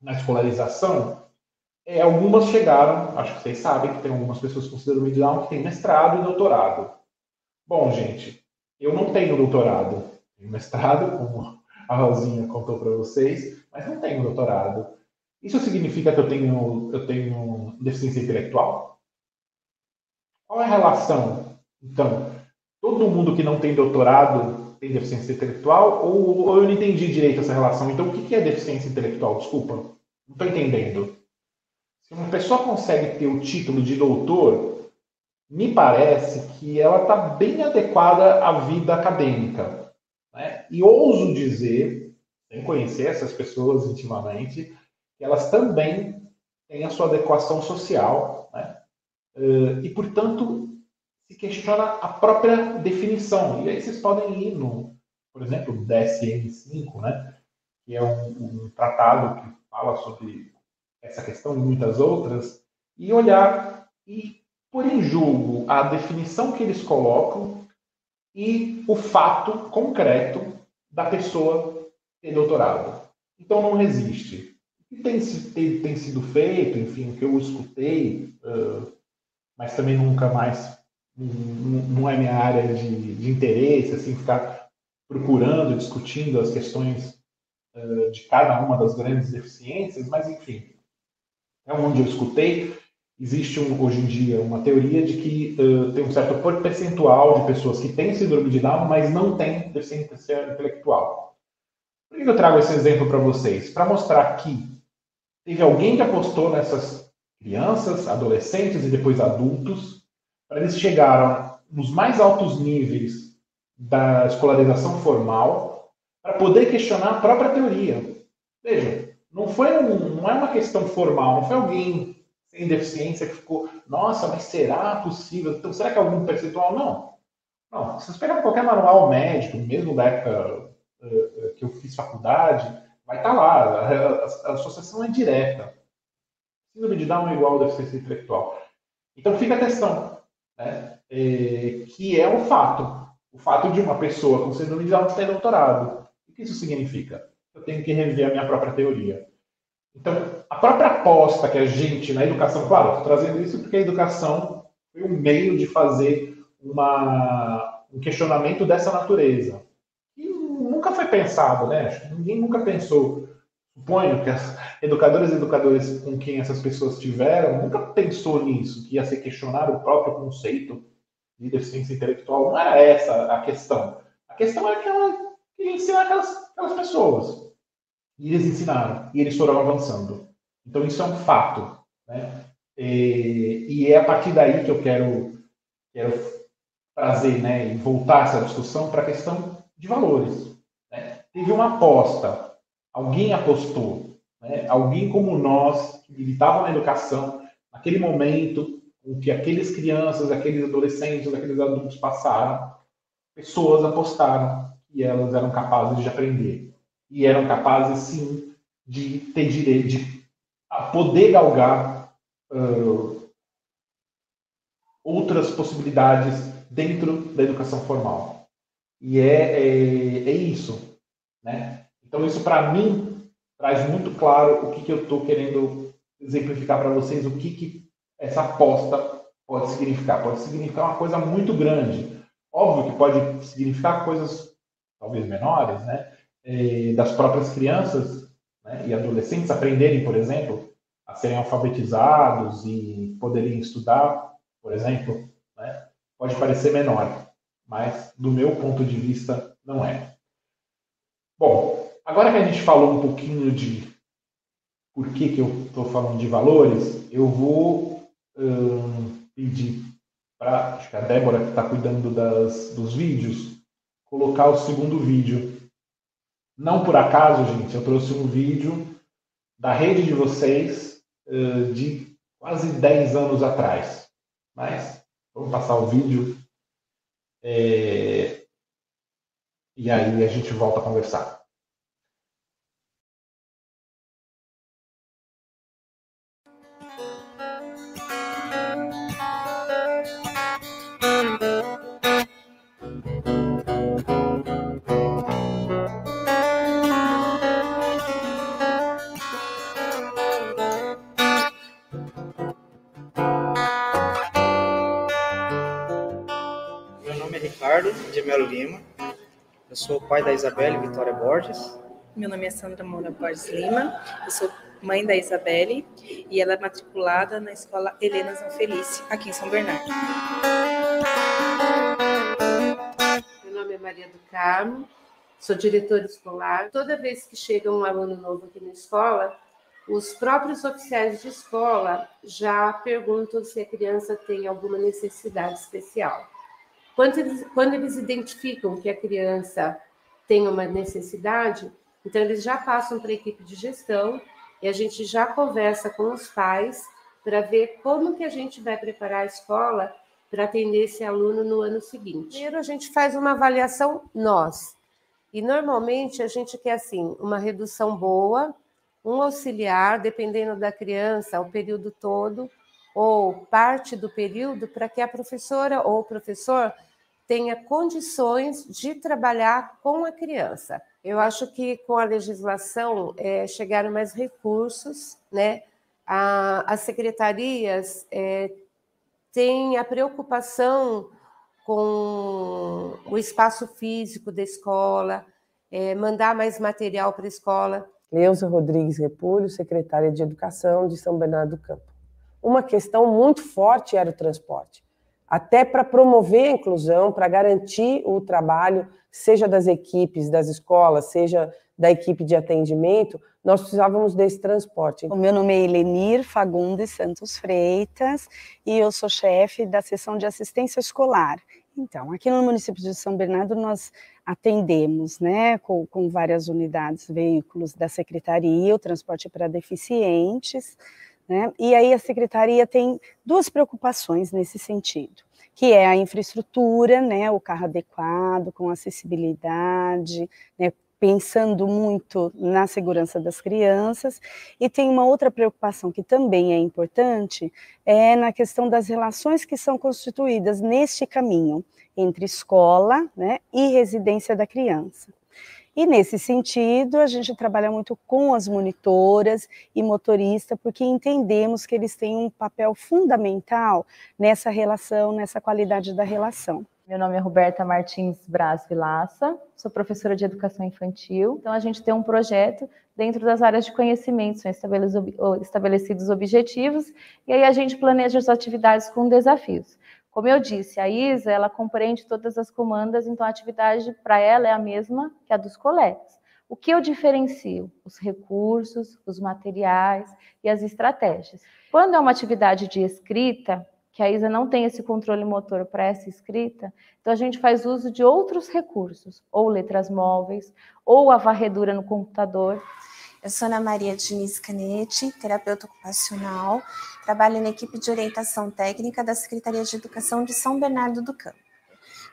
na escolarização, é, algumas chegaram, acho que vocês sabem que tem algumas pessoas com síndrome de Down que têm mestrado e doutorado. Bom, gente, eu não tenho doutorado, tenho mestrado, como a Rosinha contou para vocês, mas não tenho doutorado. Isso significa que eu tenho, eu tenho deficiência intelectual? Qual é a relação? Então, todo mundo que não tem doutorado tem deficiência intelectual? Ou, ou eu não entendi direito essa relação? Então, o que é deficiência intelectual? Desculpa, não estou entendendo. Se uma pessoa consegue ter o título de doutor, me parece que ela está bem adequada à vida acadêmica. Né? E ouso dizer, sem conhecer essas pessoas intimamente, que elas também têm a sua adequação social. Né? Eh, e, portanto, se questiona a própria definição. E aí vocês podem ir no, por exemplo, DSM-5, né? que é um, um tratado que fala sobre essa questão e muitas outras, e olhar e por em julgo a definição que eles colocam e o fato concreto da pessoa ter doutorado. Então não resiste. O que tem, tem, tem sido feito, enfim, o que eu escutei, uh, mas também nunca mais, não é minha área de, de interesse, assim, ficar procurando, discutindo as questões uh, de cada uma das grandes deficiências, mas enfim, é onde eu escutei existe um, hoje em dia uma teoria de que uh, tem um certo percentual de pessoas que têm síndrome de Down, mas não têm deficiência intelectual. Por que eu trago esse exemplo para vocês? Para mostrar que teve alguém que apostou nessas crianças, adolescentes e depois adultos, para eles chegarem nos mais altos níveis da escolarização formal para poder questionar a própria teoria. Veja, não foi um, não é uma questão formal, não foi alguém sem deficiência que ficou, nossa, mas será possível? Então, será que é algum percentual? Não. Não, se vocês pegarem qualquer manual médico, mesmo da época uh, que eu fiz faculdade, vai estar tá lá. A, associação é direta. Síndrome de Down é igual a deficiência intelectual. Então fica a questão, né? É, que é o fato. O fato de uma pessoa com síndrome de Down ter doutorado. O que isso significa? Eu tenho que rever a minha própria teoria. Então, a própria aposta que a gente na educação, claro, estou trazendo isso porque a educação foi um meio de fazer uma, um questionamento dessa natureza. E nunca foi pensado, né? Ninguém nunca pensou. Suponho que as educadoras e educadores com quem essas pessoas tiveram nunca pensou nisso, que ia ser questionar o próprio conceito de deficiência intelectual. Não era essa a questão. A questão é que ela queria ensinar aquelas, aquelas pessoas. E eles ensinaram, e eles foram avançando. Então, isso é um fato. Né? E, e é a partir daí que eu quero, quero trazer né, e voltar essa discussão para a questão de valores. Né? Teve uma aposta, alguém apostou, né? alguém como nós, que militavam na educação, naquele momento, o que aqueles crianças, aqueles adolescentes, aqueles adultos passaram, pessoas apostaram que elas eram capazes de aprender e eram capazes sim de ter direito, de poder galgar uh, outras possibilidades dentro da educação formal. E é, é, é isso. Né? Então, isso para mim traz muito claro o que, que eu estou querendo exemplificar para vocês, o que, que essa aposta pode significar. Pode significar uma coisa muito grande. Óbvio que pode significar coisas talvez menores, né? Eh, das próprias crianças né, e adolescentes aprenderem, por exemplo, a serem alfabetizados e poderem estudar, por exemplo, né, pode parecer menor, mas do meu ponto de vista não é. Bom, agora que a gente falou um pouquinho de por que, que eu estou falando de valores, eu vou hum, pedir para a Débora que está cuidando das, dos vídeos colocar o segundo vídeo não por acaso, gente, eu trouxe um vídeo da rede de vocês uh, de quase 10 anos atrás. Mas vamos passar o vídeo é... e aí a gente volta a conversar. Sou pai da Isabelle Vitória Borges. Meu nome é Sandra Moura Borges Lima. Eu sou mãe da Isabelle e ela é matriculada na escola Helena Zanfelice, aqui em São Bernardo. Meu nome é Maria do Carmo, sou diretora escolar. Toda vez que chega um aluno novo aqui na escola, os próprios oficiais de escola já perguntam se a criança tem alguma necessidade especial. Quando eles, quando eles identificam que a criança tem uma necessidade, então eles já passam para a equipe de gestão e a gente já conversa com os pais para ver como que a gente vai preparar a escola para atender esse aluno no ano seguinte. Primeiro a gente faz uma avaliação nós. E normalmente a gente quer assim, uma redução boa, um auxiliar, dependendo da criança, o período todo ou parte do período para que a professora ou o professor tenha condições de trabalhar com a criança. Eu acho que com a legislação é, chegaram mais recursos, né? A, as secretarias é, têm a preocupação com o espaço físico da escola, é, mandar mais material para a escola. Leusa Rodrigues Repúlio, secretária de Educação de São Bernardo do Campo. Uma questão muito forte era o transporte. Até para promover a inclusão, para garantir o trabalho, seja das equipes das escolas, seja da equipe de atendimento, nós precisávamos desse transporte. O meu nome é Elenir Fagundes Santos Freitas e eu sou chefe da seção de assistência escolar. Então, aqui no município de São Bernardo nós atendemos, né, com, com várias unidades, veículos da secretaria, o transporte para deficientes, né? E aí a secretaria tem duas preocupações nesse sentido, que é a infraestrutura, né, o carro adequado, com acessibilidade, né, pensando muito na segurança das crianças, e tem uma outra preocupação que também é importante, é na questão das relações que são constituídas neste caminho entre escola né, e residência da criança. E nesse sentido, a gente trabalha muito com as monitoras e motorista, porque entendemos que eles têm um papel fundamental nessa relação, nessa qualidade da relação. Meu nome é Roberta Martins Braz Vilaça, sou professora de educação infantil. Então, a gente tem um projeto dentro das áreas de conhecimento, são estabelecidos objetivos, e aí a gente planeja as atividades com desafios. Como eu disse, a Isa, ela compreende todas as comandas, então a atividade para ela é a mesma que a dos colegas. O que eu diferencio? Os recursos, os materiais e as estratégias. Quando é uma atividade de escrita, que a Isa não tem esse controle motor para essa escrita, então a gente faz uso de outros recursos, ou letras móveis, ou a varredura no computador. Eu sou Ana Maria Diniz Canete, terapeuta ocupacional, trabalho na equipe de orientação técnica da Secretaria de Educação de São Bernardo do Campo.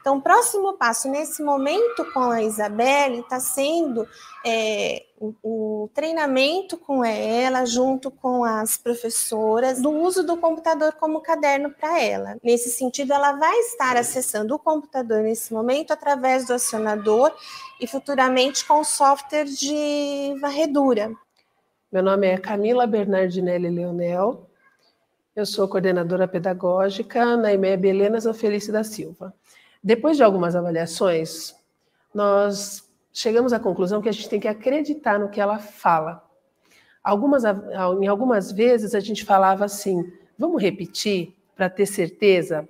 Então, o próximo passo nesse momento com a Isabelle está sendo é, o, o, treinamento com ela, junto com as professoras, do uso do computador como caderno para ela. Nesse sentido, ela vai estar acessando o computador nesse momento através do acionador e futuramente com software de varredura. Meu nome é Camila Bernardinelli Leonel, eu sou coordenadora pedagógica na IMEB Helena Zanfelice da Silva. Depois de algumas avaliações, nós chegamos à conclusão que a gente tem que acreditar no que ela fala. Algumas, em algumas vezes a gente falava assim: vamos repetir para ter certeza?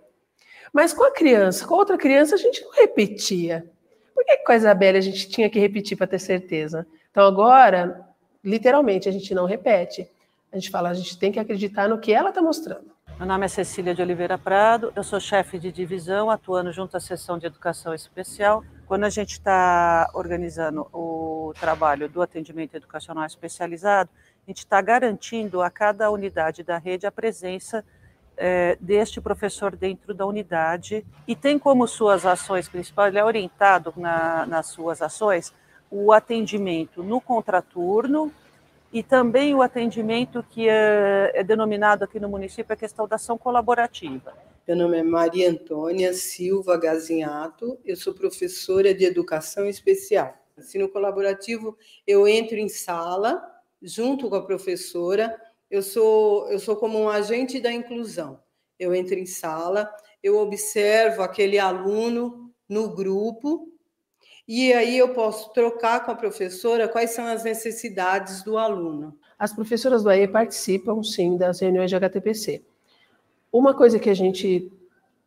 Mas com a criança, com a outra criança, a gente não repetia. Por que com a Isabelle a gente tinha que repetir para ter certeza? Então agora, literalmente, a gente não repete. A gente fala, a gente tem que acreditar no que ela está mostrando. Meu nome é Cecília de Oliveira Prado, eu sou chefe de divisão, atuando junto à seção de educação especial. Quando a gente está organizando o trabalho do atendimento educacional especializado, a gente está garantindo a cada unidade da rede a presença é, deste professor dentro da unidade e tem como suas ações principais, ele é orientado na, nas suas ações, o atendimento no contraturno, e também o atendimento que é, é denominado aqui no município a questão da ação colaborativa. Meu nome é Maria Antônia Silva Gazinhato, eu sou professora de educação especial. Ensino colaborativo, eu entro em sala junto com a professora, eu sou, eu sou como um agente da inclusão. Eu entro em sala, eu observo aquele aluno no grupo e aí eu posso trocar com a professora quais são as necessidades do aluno. As professoras do AE participam, sim, das reuniões de HTPC. Uma coisa que a gente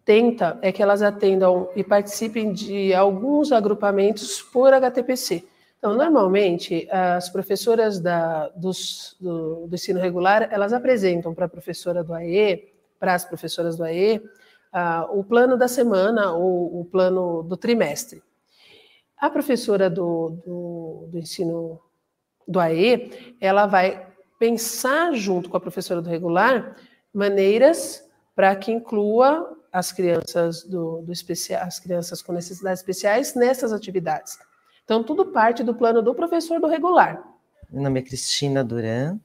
tenta é que elas atendam e participem de alguns agrupamentos por HTPC. Então, normalmente, as professoras da, dos, do, do, ensino regular, elas apresentam para a professora do AE, para as professoras do AE, uh, o plano da semana ou o plano do trimestre. A professora do, do, do ensino do AE, ela vai pensar junto com a professora do regular maneiras para que inclua as crianças do, do especial, as crianças com necessidades especiais nessas atividades. Então tudo parte do plano do professor do regular. Meu nome é Cristina Duran,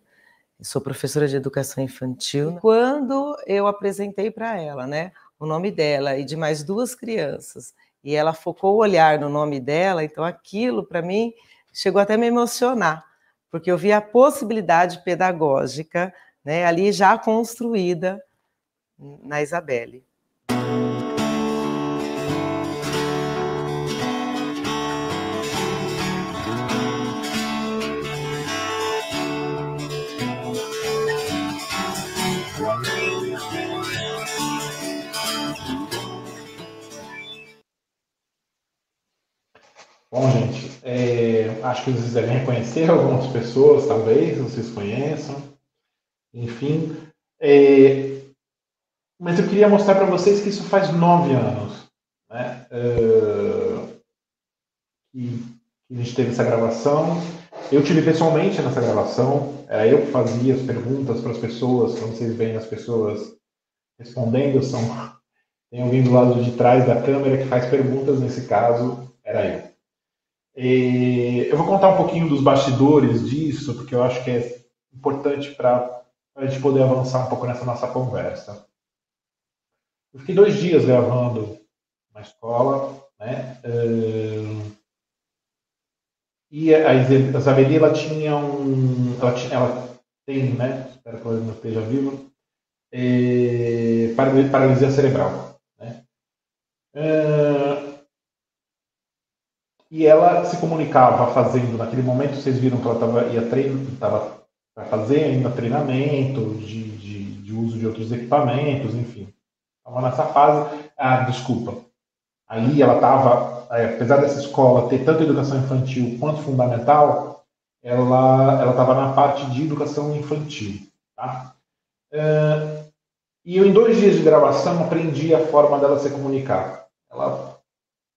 sou professora de educação infantil. Quando eu apresentei para ela, né, o nome dela e de mais duas crianças, e ela focou o olhar no nome dela, então aquilo para mim chegou até a me emocionar, porque eu vi a possibilidade pedagógica né, ali já construída na Isabelle. Bom, gente, é, acho que vocês devem reconhecer algumas pessoas, talvez, vocês conheçam. Enfim. É, mas eu queria mostrar para vocês que isso faz nove anos né, é, que, a gente teve essa gravação. Eu tive pessoalmente nessa gravação, era eu que fazia as perguntas para as pessoas, quando vocês veem as pessoas respondendo, são, tem alguém do lado de trás da câmera que faz perguntas, nesse caso era eu. E eu vou contar um pouquinho dos bastidores disso, porque eu acho que é importante para a gente poder avançar um pouco nessa nossa conversa. Eu fiquei dois dias gravando na escola, né? E a Isabeli, ela tinha um... Ela, tinha, ela tem, né? Espero que ela não esteja viva. É, paralisia cerebral. Né? E ela se comunicava fazendo, naquele momento vocês viram que ela tava, ia estava para fazer ainda treinamento de, de, de, uso de outros equipamentos, enfim. Estava nessa fase. Ah, desculpa. Ali ela estava, é, apesar dessa escola ter tanto educação infantil quanto fundamental, ela estava na parte de educação infantil, tá? É, e eu em dois dias de gravação aprendi a forma dela se comunicar. Ela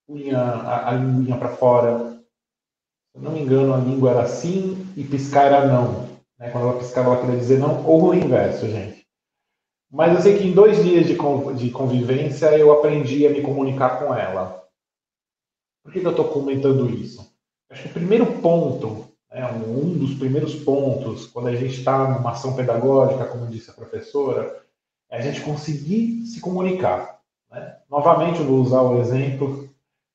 punha a, a linguinha para fora. Se eu não me engano, a língua era sim e piscar era não. Né? Quando ela piscava, ela queria dizer não, ou o inverso, gente. Mas eu sei que em dois dias de, de convivência eu aprendi a me comunicar com ela. Por que, que eu estou comentando isso? Acho que o primeiro ponto, né, um dos primeiros pontos, quando a gente está numa ação pedagógica, como disse a professora, é a gente conseguir se comunicar. Né? Novamente, eu vou usar o exemplo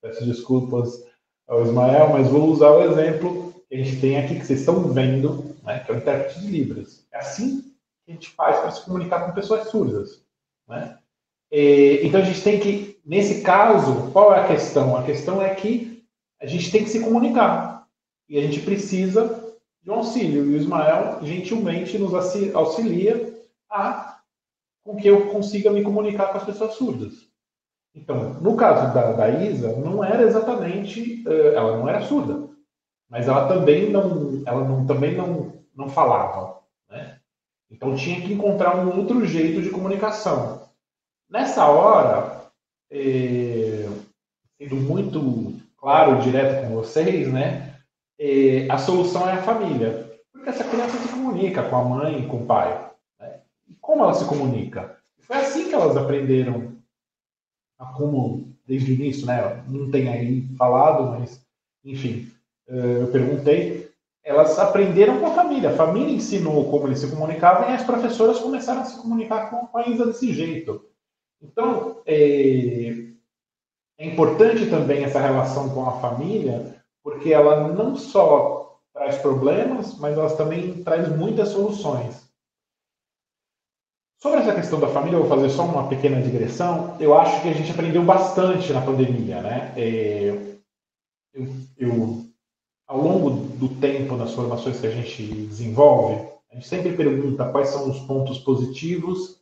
Peço desculpas ao Ismael, mas vou usar o exemplo que a gente tem aqui, que vocês estão vendo, né, que é o intérprete de Libras. É assim que a gente faz para se comunicar com pessoas surdas. Né? E, então a gente tem que, nesse caso, qual é a questão? A questão é que a gente tem que se comunicar. E a gente precisa de um auxílio. E o Ismael gentilmente nos auxilia a com que eu consiga me comunicar com as pessoas surdas. Então, no caso da, da Isa, não era exatamente, uh, ela não era surda, mas ela também não, ela não, também não, não falava, né? Então tinha que encontrar um outro jeito de comunicação. Nessa hora, eh, sendo muito claro e direto com vocês, né? Eh, a solução é a família, porque essa criança se comunica com a mãe com o pai. Né? E como ela se comunica? Foi assim que elas aprenderam como desde o início, né? Não tem aí falado, mas enfim, eh, eu perguntei. Elas aprenderam com a família. A família ensinou como eles se comunicavam e as professoras começaram a se comunicar com a Isa desse jeito. Então, é, é importante também essa relação com a família, porque ela não só traz problemas, mas ela também traz muitas soluções. Sobre essa questão da família, eu vou fazer só uma pequena digressão. Eu acho que a gente aprendeu bastante na pandemia, né? É, eu, eu, ao longo do tempo, nas formações que a gente desenvolve, a gente sempre pergunta quais são os pontos positivos,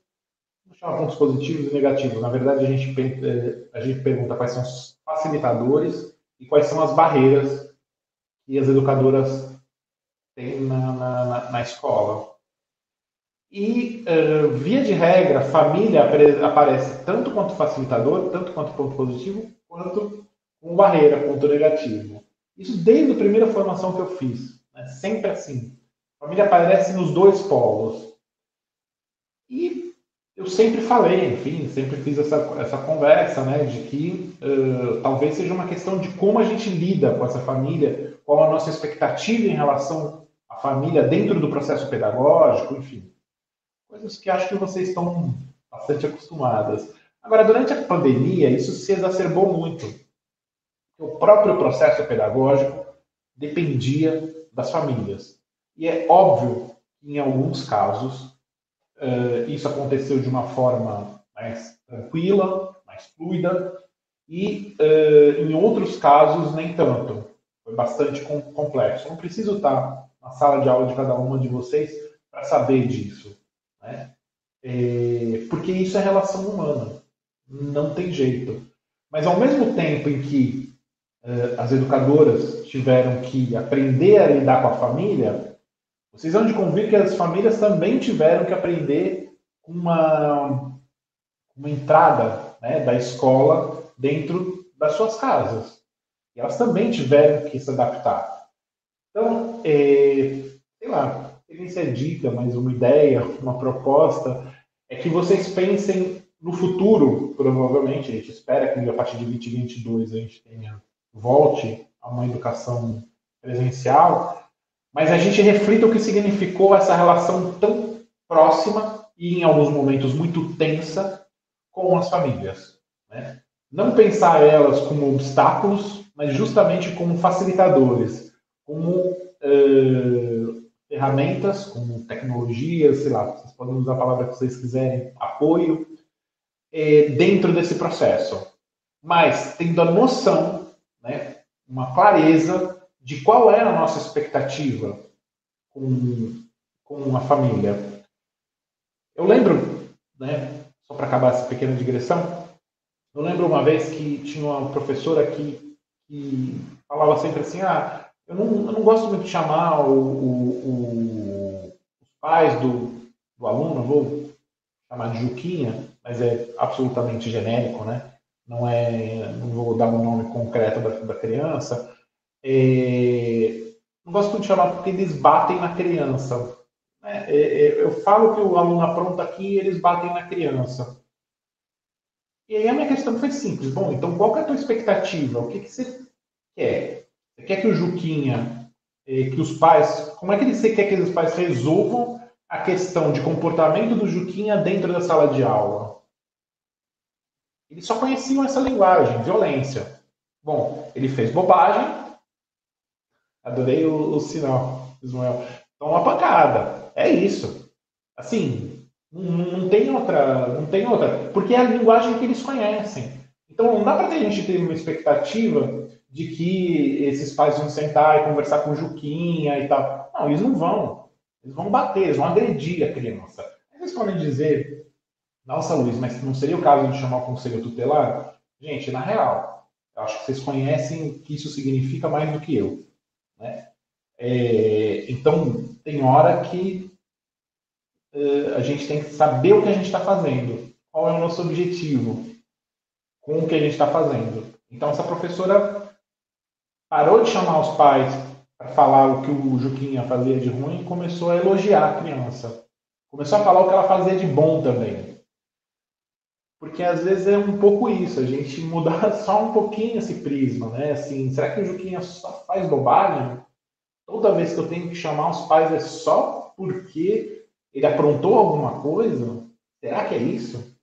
não chama pontos positivos e negativos. Na verdade, a gente, é, a gente pergunta quais são os facilitadores e quais são as barreiras que as educadoras têm na, na, na escola. E, uh, via de regra, família aparece tanto quanto facilitador, tanto quanto ponto positivo, quanto com barreira, ponto negativo. Isso desde a primeira formação que eu fiz. Né? Sempre assim. Família aparece nos dois polos. E eu sempre falei, enfim, sempre fiz essa, essa conversa, né, de que uh, talvez seja uma questão de como a gente lida com essa família, qual a nossa expectativa em relação à família dentro do processo pedagógico, enfim coisas que acho que vocês estão bastante acostumadas. Agora, durante a pandemia, isso se exacerbou muito. O próprio processo pedagógico dependia das famílias. E é óbvio que, em alguns casos, uh, isso aconteceu de uma forma mais tranquila, mais fluida, e uh, em outros casos, nem tanto. Foi bastante complexo. não preciso estar na sala de aula de cada uma de vocês para saber disso. Né? É, porque isso é relação humana. Não tem jeito. Mas ao mesmo tempo em que as educadoras tiveram que aprender a lidar com a família, vocês vão de convir que as famílias também tiveram que aprender uma, uma entrada né, da escola dentro das suas casas. E elas também tiveram que se adaptar. Então, é, sei lá, se é dica, mas uma ideia, uma proposta, é que vocês pensem no futuro, provavelmente, a gente espera que a partir de 2022 a gente tenha, volte a uma educação presencial, mas a gente reflita o que significou essa relação tão próxima e em alguns momentos muito tensa com as famílias. Né? Não pensar elas como obstáculos, mas justamente como facilitadores, como uh, ferramentas, como tecnologias, sei lá, vocês podem usar a palavra que vocês quiserem, apoio, uh, dentro desse processo. Mas tendo a noção, né, uma clareza de qual é a nossa expectativa com, com a família. Eu lembro, né, só para acabar essa pequena digressão, eu lembro uma vez que tinha uma professora que, que falava sempre assim, ah, eu não, eu não gosto muito de chamar o, o, o, os pais do, do aluno, vou chamar de Juquinha, mas é absolutamente genérico, né? Não é, não vou dar um nome concreto da, da criança. É, não gosto muito de chamar porque eles batem na criança. É, é, eu falo que o aluno apronta aqui eles batem na criança. E aí a minha questão foi simples. Bom, então qual é a tua expectativa? O que, que você quer? Quer que o Juquinha, eh, que os pais, como é que você quer que os pais resolvam a questão de comportamento do Juquinha dentro da sala de aula? Eles só conheciam essa linguagem, violência. Bom, ele fez bobagem. Adorei o, o sinal, Ismael. Toma uma pancada. É isso. Assim, não, não, tem outra, não tem outra, porque é a linguagem que eles conhecem. Então não dá para a gente ter uma expectativa de que esses pais vão sentar e conversar com o Juquinha e tal. Não, eles não vão. Eles vão bater, eles vão agredir a criança. Eles podem dizer, nossa Luiz, mas não seria o caso de chamar o conselho tutelar? Gente, na real, eu acho que vocês conhecem o que isso significa mais do que eu. Né? É, então, tem hora que uh, a gente tem que saber o que a gente está fazendo, qual é o nosso objetivo com o que a gente está fazendo. Então, essa professora parou de chamar os pais para falar o que o Juquinha fazia de ruim e começou a elogiar a criança. Começou a falar o que ela fazia de bom também. Porque às vezes é um pouco isso, a gente mudar só um pouquinho esse prisma, né? Assim, será que o Juquinha só faz bobagem? Toda vez que eu tenho que chamar os pais é só porque ele aprontou alguma coisa? Será que é isso?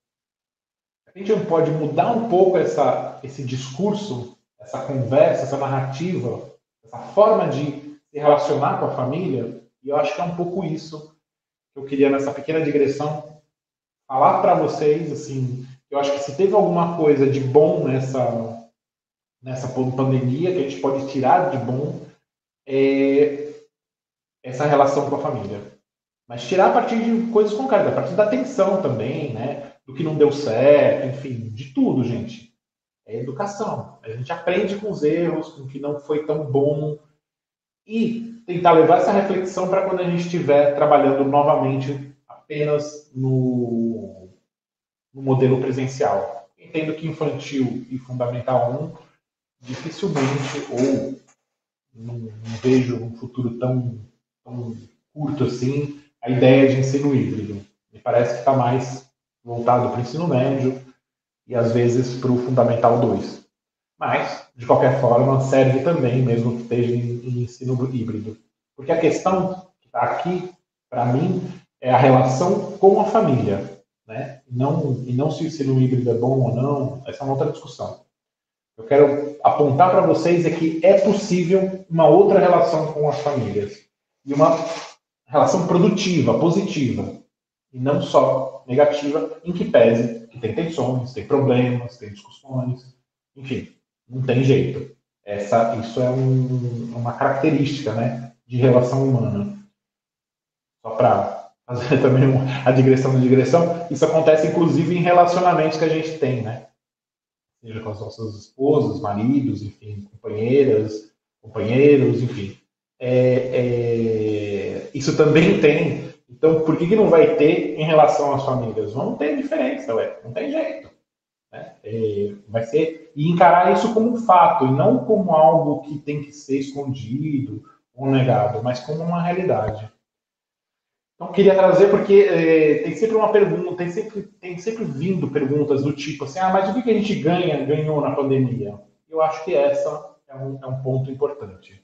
A gente não pode mudar um pouco essa, esse discurso essa conversa, essa narrativa, essa forma de se relacionar com a família, e eu acho que é um pouco isso que eu queria nessa pequena digressão falar para vocês, assim, eu acho que se teve alguma coisa de bom nessa nessa pandemia que a gente pode tirar de bom é essa relação com a família. Mas tirar a partir de coisas concretas, a partir da atenção também, né? Do que não deu certo, enfim, de tudo, gente é educação. A gente aprende com os erros, com o que não foi tão bom e tentar levar essa reflexão para quando a gente estiver trabalhando novamente apenas no, no modelo presencial. Entendo que infantil e fundamental 1 dificilmente ou não, não vejo um futuro tão, tão curto assim a ideia de ensino híbrido. Me parece que está mais voltado para o ensino médio e às vezes para o Fundamental 2. Mas, de qualquer forma, serve também, mesmo que esteja em, ensino híbrido. Porque a questão que está aqui, para mim, é a relação com a família. Né? Não, e não se o ensino híbrido é bom ou não, essa é uma outra discussão. Eu quero apontar para vocês é que é possível uma outra relação com as famílias. E uma relação produtiva, positiva. E não só negativa, em que pese tem tensões, tem problemas, tem discussões, enfim, não tem jeito. Essa, isso é um, uma característica né, de relação humana. Só para fazer também a digressão da digressão, isso acontece inclusive em relacionamentos que a gente tem, né? seja com as nossas esposas, maridos, enfim, companheiras, companheiros, enfim. É, é, isso também tem. Então, por que, que não vai ter em relação às famílias? Não tem diferença, ué, não tem jeito. Né? É, vai ser e encarar isso como um fato e não como algo que tem que ser escondido ou negado, mas como uma realidade. Então, queria trazer porque é, tem sempre uma pergunta, tem sempre, tem sempre vindo perguntas do tipo assim, ah, mas o que a gente ganha, ganhou na pandemia? Eu acho que essa é um, é um ponto importante.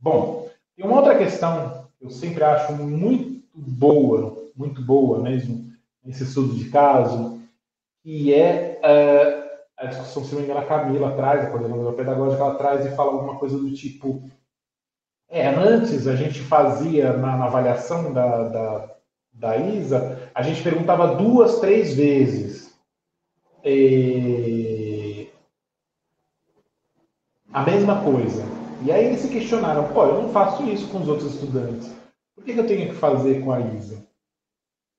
Bom, tem uma outra questão que eu sempre acho muito boa, muito boa mesmo, nesse estudo de caso, que é uh, a discussão, se não me engano, a Camila traz, a coordenadora pedagógica, ela traz e fala alguma coisa do tipo é, antes a gente fazia na, na avaliação da, da, da, ISA, a gente perguntava duas, três vezes. E... A mesma coisa. E aí eles se questionaram, pô, eu não faço isso com os outros estudantes. Por que, eu tenho que fazer com a ISA?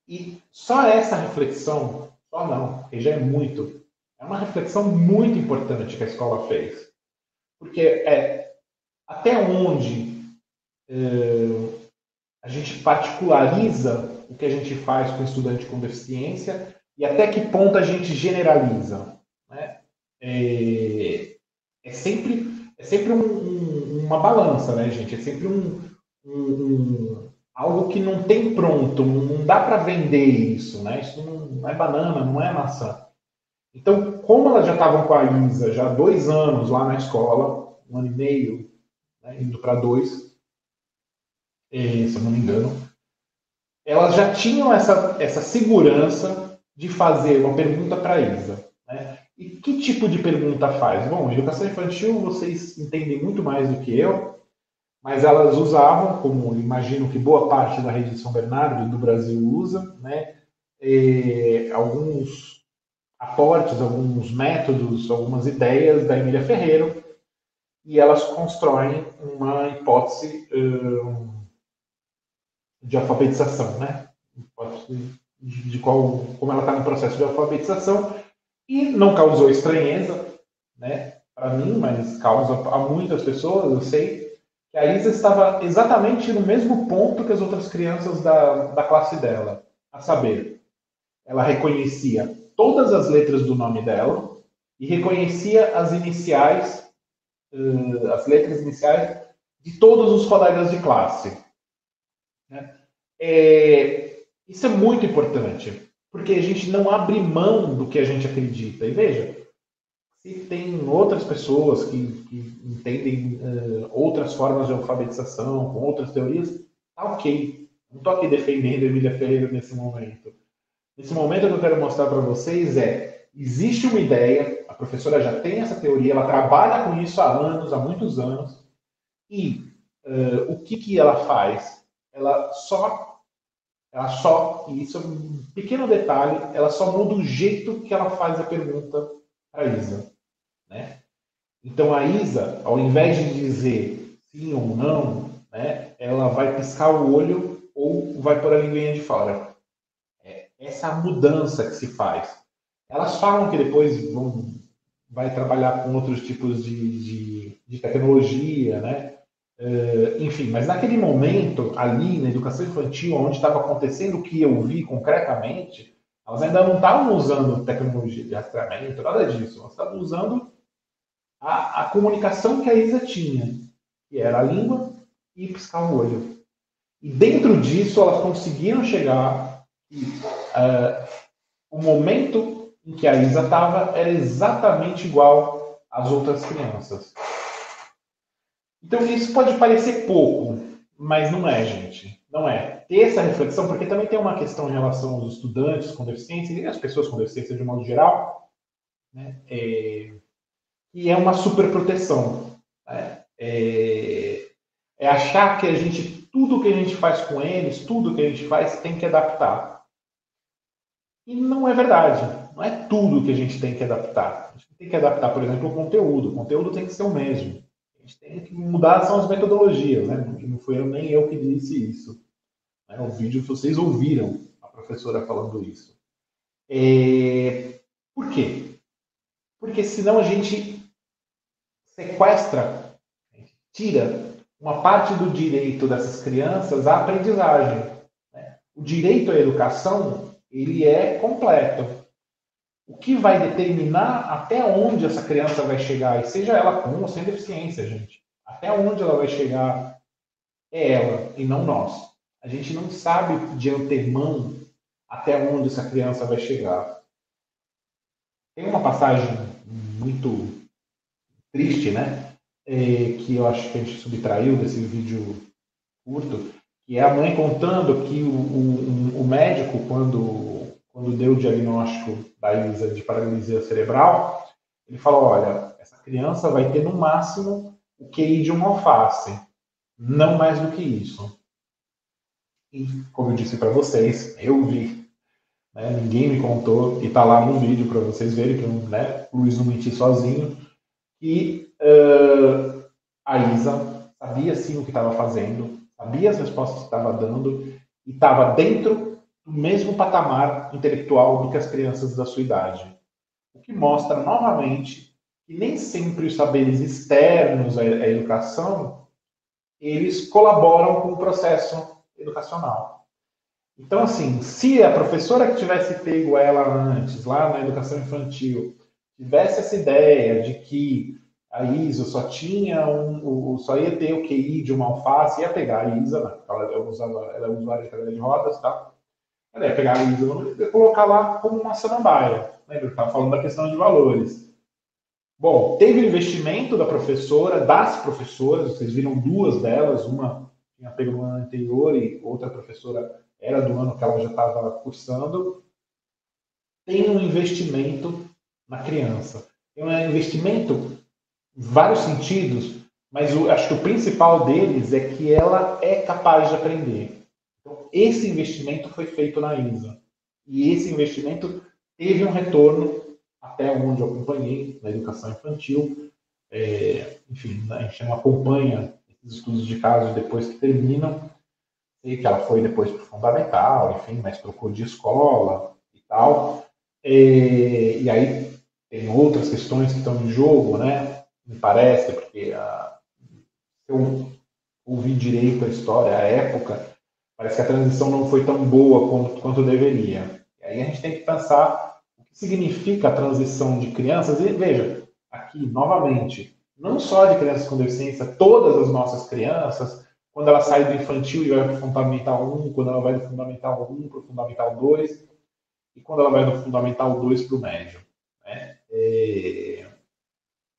E só essa reflexão, só não, porque já é muito, é uma reflexão muito importante que a escola fez. Porque é até onde eh, a gente particulariza o que a gente faz com o estudante com deficiência e até que ponto a gente generaliza. Né? É, é, sempre, é sempre um, um, uma balança, né, gente? É sempre um, um algo que não tem pronto, não dá para vender isso, né? Isso não, é banana, não é maçã. Então, como elas já estavam com a Isa já há dois anos lá na escola, um ano e meio, né, indo para dois, se eu não me engano, elas já tinham essa, essa segurança de fazer uma pergunta para a Isa. Né? E que tipo de pergunta faz? Bom, educação infantil vocês entendem muito mais do que eu, mas elas usavam, como imagino que boa parte da rede de São Bernardo do Brasil usa, né, alguns aportes, alguns métodos, algumas ideias da Emília Ferreiro, e elas constroem uma hipótese um, de alfabetização, né? De qual, como ela está no processo de alfabetização e não causou estranheza, né? Para mim, mas causa a muitas pessoas. Eu sei que a Isa estava exatamente no mesmo ponto que as outras crianças da, da classe dela, a saber, ela reconhecia todas as letras do nome dela e reconhecia as iniciais, uh, as letras iniciais de todos os colegas de classe. Né? É, isso é muito importante, porque a gente não abre mão do que a gente acredita. E veja, se tem outras pessoas que, que entendem uh, outras formas de alfabetização, com outras teorias, tá ok. Não estou aqui defendendo Emília Ferreira nesse momento. Nesse momento, o que eu quero mostrar para vocês é: existe uma ideia, a professora já tem essa teoria, ela trabalha com isso há anos, há muitos anos, e uh, o que, que ela faz? ela só, ela só, e isso é um pequeno detalhe, ela só muda o jeito que ela faz a pergunta para Isa. Né? Então a Isa, ao invés de dizer sim ou não, né, ela vai piscar o olho ou vai pôr a linguinha de fora. É, essa é mudança que se faz. Elas falam que depois vão, vai trabalhar com outros tipos de, de, de tecnologia, né? Uh, enfim, mas naquele momento, ali na educação infantil, onde estava acontecendo o que eu vi concretamente, elas ainda não estavam usando tecnologia de rastreamento, nada disso. Elas estavam usando a, a comunicação que a Isa tinha, que era a língua e piscar o olho. E dentro disso, elas conseguiram chegar e uh, o momento em que a Isa estava era exatamente igual às outras crianças. Então, isso pode parecer pouco, mas não é, gente. Não é. Ter essa reflexão, porque também tem uma questão em relação aos estudantes com deficiência e as pessoas com deficiência de modo geral, né? É, e é uma superproteção. Né? É, é achar que a gente, tudo que a gente faz com eles, tudo que a gente faz, tem que adaptar. E não é verdade. Não é tudo que a gente tem que adaptar. A gente tem que adaptar, por exemplo, o conteúdo. O conteúdo tem que ser o mesmo gente tem que mudar são as metodologias, né? Não foi eu nem eu que disse isso. Né? O vídeo vocês ouviram a professora falando isso. É... Por quê? Por porque senão a gente sequestra, tira uma parte do direito dessas crianças à aprendizagem. Né? O direito à educação ele é completo. O que vai determinar até onde essa criança vai chegar, seja ela com ou sem deficiência, gente, até onde ela vai chegar é ela e não nós. A gente não sabe de antemão até onde essa criança vai chegar. Tem uma passagem muito triste, né? É, que eu acho que a gente subtraiu desse vídeo curto, que é a mãe contando que o, o, o médico, quando, quando deu o diagnóstico da Isa de paralisia cerebral, ele falou: olha, essa criança vai ter no máximo o QI de um alface, não mais do que isso. E, como eu disse para vocês, eu vi. Né? Ninguém me contou, e está lá no vídeo para vocês verem que né, o Luiz não mentiu sozinho. E uh, a Isa sabia sim o que estava fazendo, sabia as respostas que estava dando, e estava dentro do mesmo patamar intelectual do que as crianças da sua idade. O que mostra novamente que nem sempre os saberes externos à educação eles colaboram com o processo educacional. Então, assim, se a professora que tivesse pego ela antes, lá na educação infantil, tivesse essa ideia de que a Isa só tinha um, só ia ter o QI de uma alface, ia pegar a Isa, né? ela, usava, ela é usuária de cadeira de rodas, tá? Ela ia pegar a Isa e colocar lá como uma samambaia. Lembra? Estava falando da questão de valores. Bom, teve investimento da professora, das professoras, vocês viram duas delas, uma tinha pego no ano anterior e outra professora era do ano que ela já estava cursando, tem um investimento na criança. Tem um investimento em vários sentidos, mas acho que o principal deles é que ela é capaz de aprender. Então, esse investimento foi feito na ISA. E esse investimento teve um retorno, até onde eu acompanhei, na educação infantil. É, enfim, a gente não acompanha os estudos de caso depois que terminam. Sei que ela foi depois para o fundamental, enfim, mas trocou de escola e tal. E, e aí tem outras questões que estão em jogo, né? Me parece, porque eu ouvi direito a história, a época, parece que a transição não foi tão boa quanto, quanto deveria. E aí a gente tem que pensar o que significa a transição de crianças. E veja, aqui, novamente, não só de crianças com deficiência, todas as nossas crianças, quando ela sai do infantil e vai para o Fundamental 1, quando ela vai do Fundamental 1 para o Fundamental 2, e quando ela vai do Fundamental 2 para o médio. E,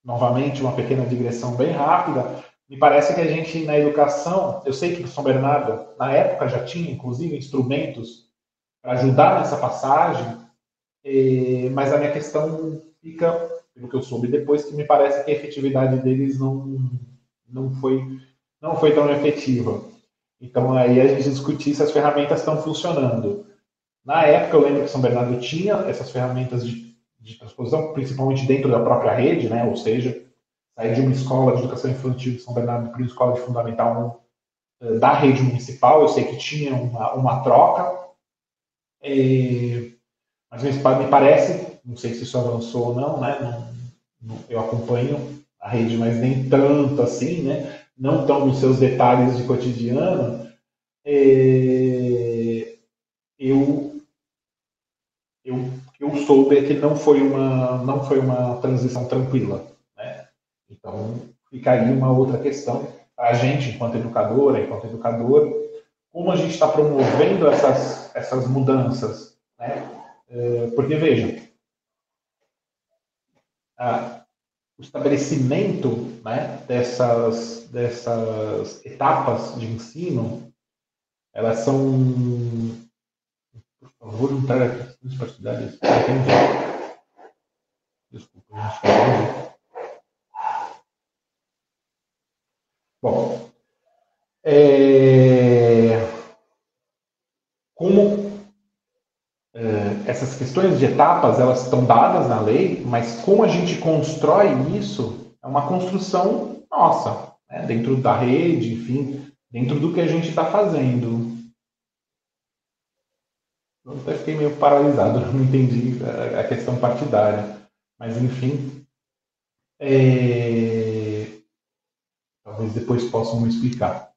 novamente, uma pequena digressão bem rápida. Me parece que a gente, na educação, eu sei que o São Bernardo, na época, já tinha, inclusive, instrumentos para ajudar nessa passagem, mas a minha questão fica pelo que eu soube depois, que me parece que a efetividade deles não, não, foi, não foi tão efetiva. Então, aí a gente discutir se as ferramentas estão funcionando. Na época, eu lembro que São Bernardo tinha essas ferramentas de, de transposição, principalmente dentro da própria rede, né? ou seja, sair de uma escola de educação infantil de São Bernardo para uma escola de fundamental 1 eh, da rede municipal, eu sei que tinha uma, uma troca, é, mas me parece não sei se isso avançou ou não, né? Não, não, eu acompanho a rede, mas nem tanto assim, né? Não tão nos seus detalhes de cotidiano. É, eu, eu, eu soube que não foi uma, não foi uma transição tranquila, né? Então, ficaria uma outra questão. A gente, enquanto educadora, enquanto educador, como a gente está promovendo essas, essas mudanças, né? É, porque, veja, a, o estabelecimento né, dessas, dessas etapas de ensino, elas são. Não traga questões partidárias. Desculpa, gente. Bom, é, como essas questões de etapas elas estão dadas na lei, mas como a gente constrói isso é uma construção nossa, né? dentro da rede, enfim, dentro do que a gente está fazendo. Eu até fiquei meio paralisado, não entendi a questão partidária, mas enfim, É... Talvez depois possam explicar.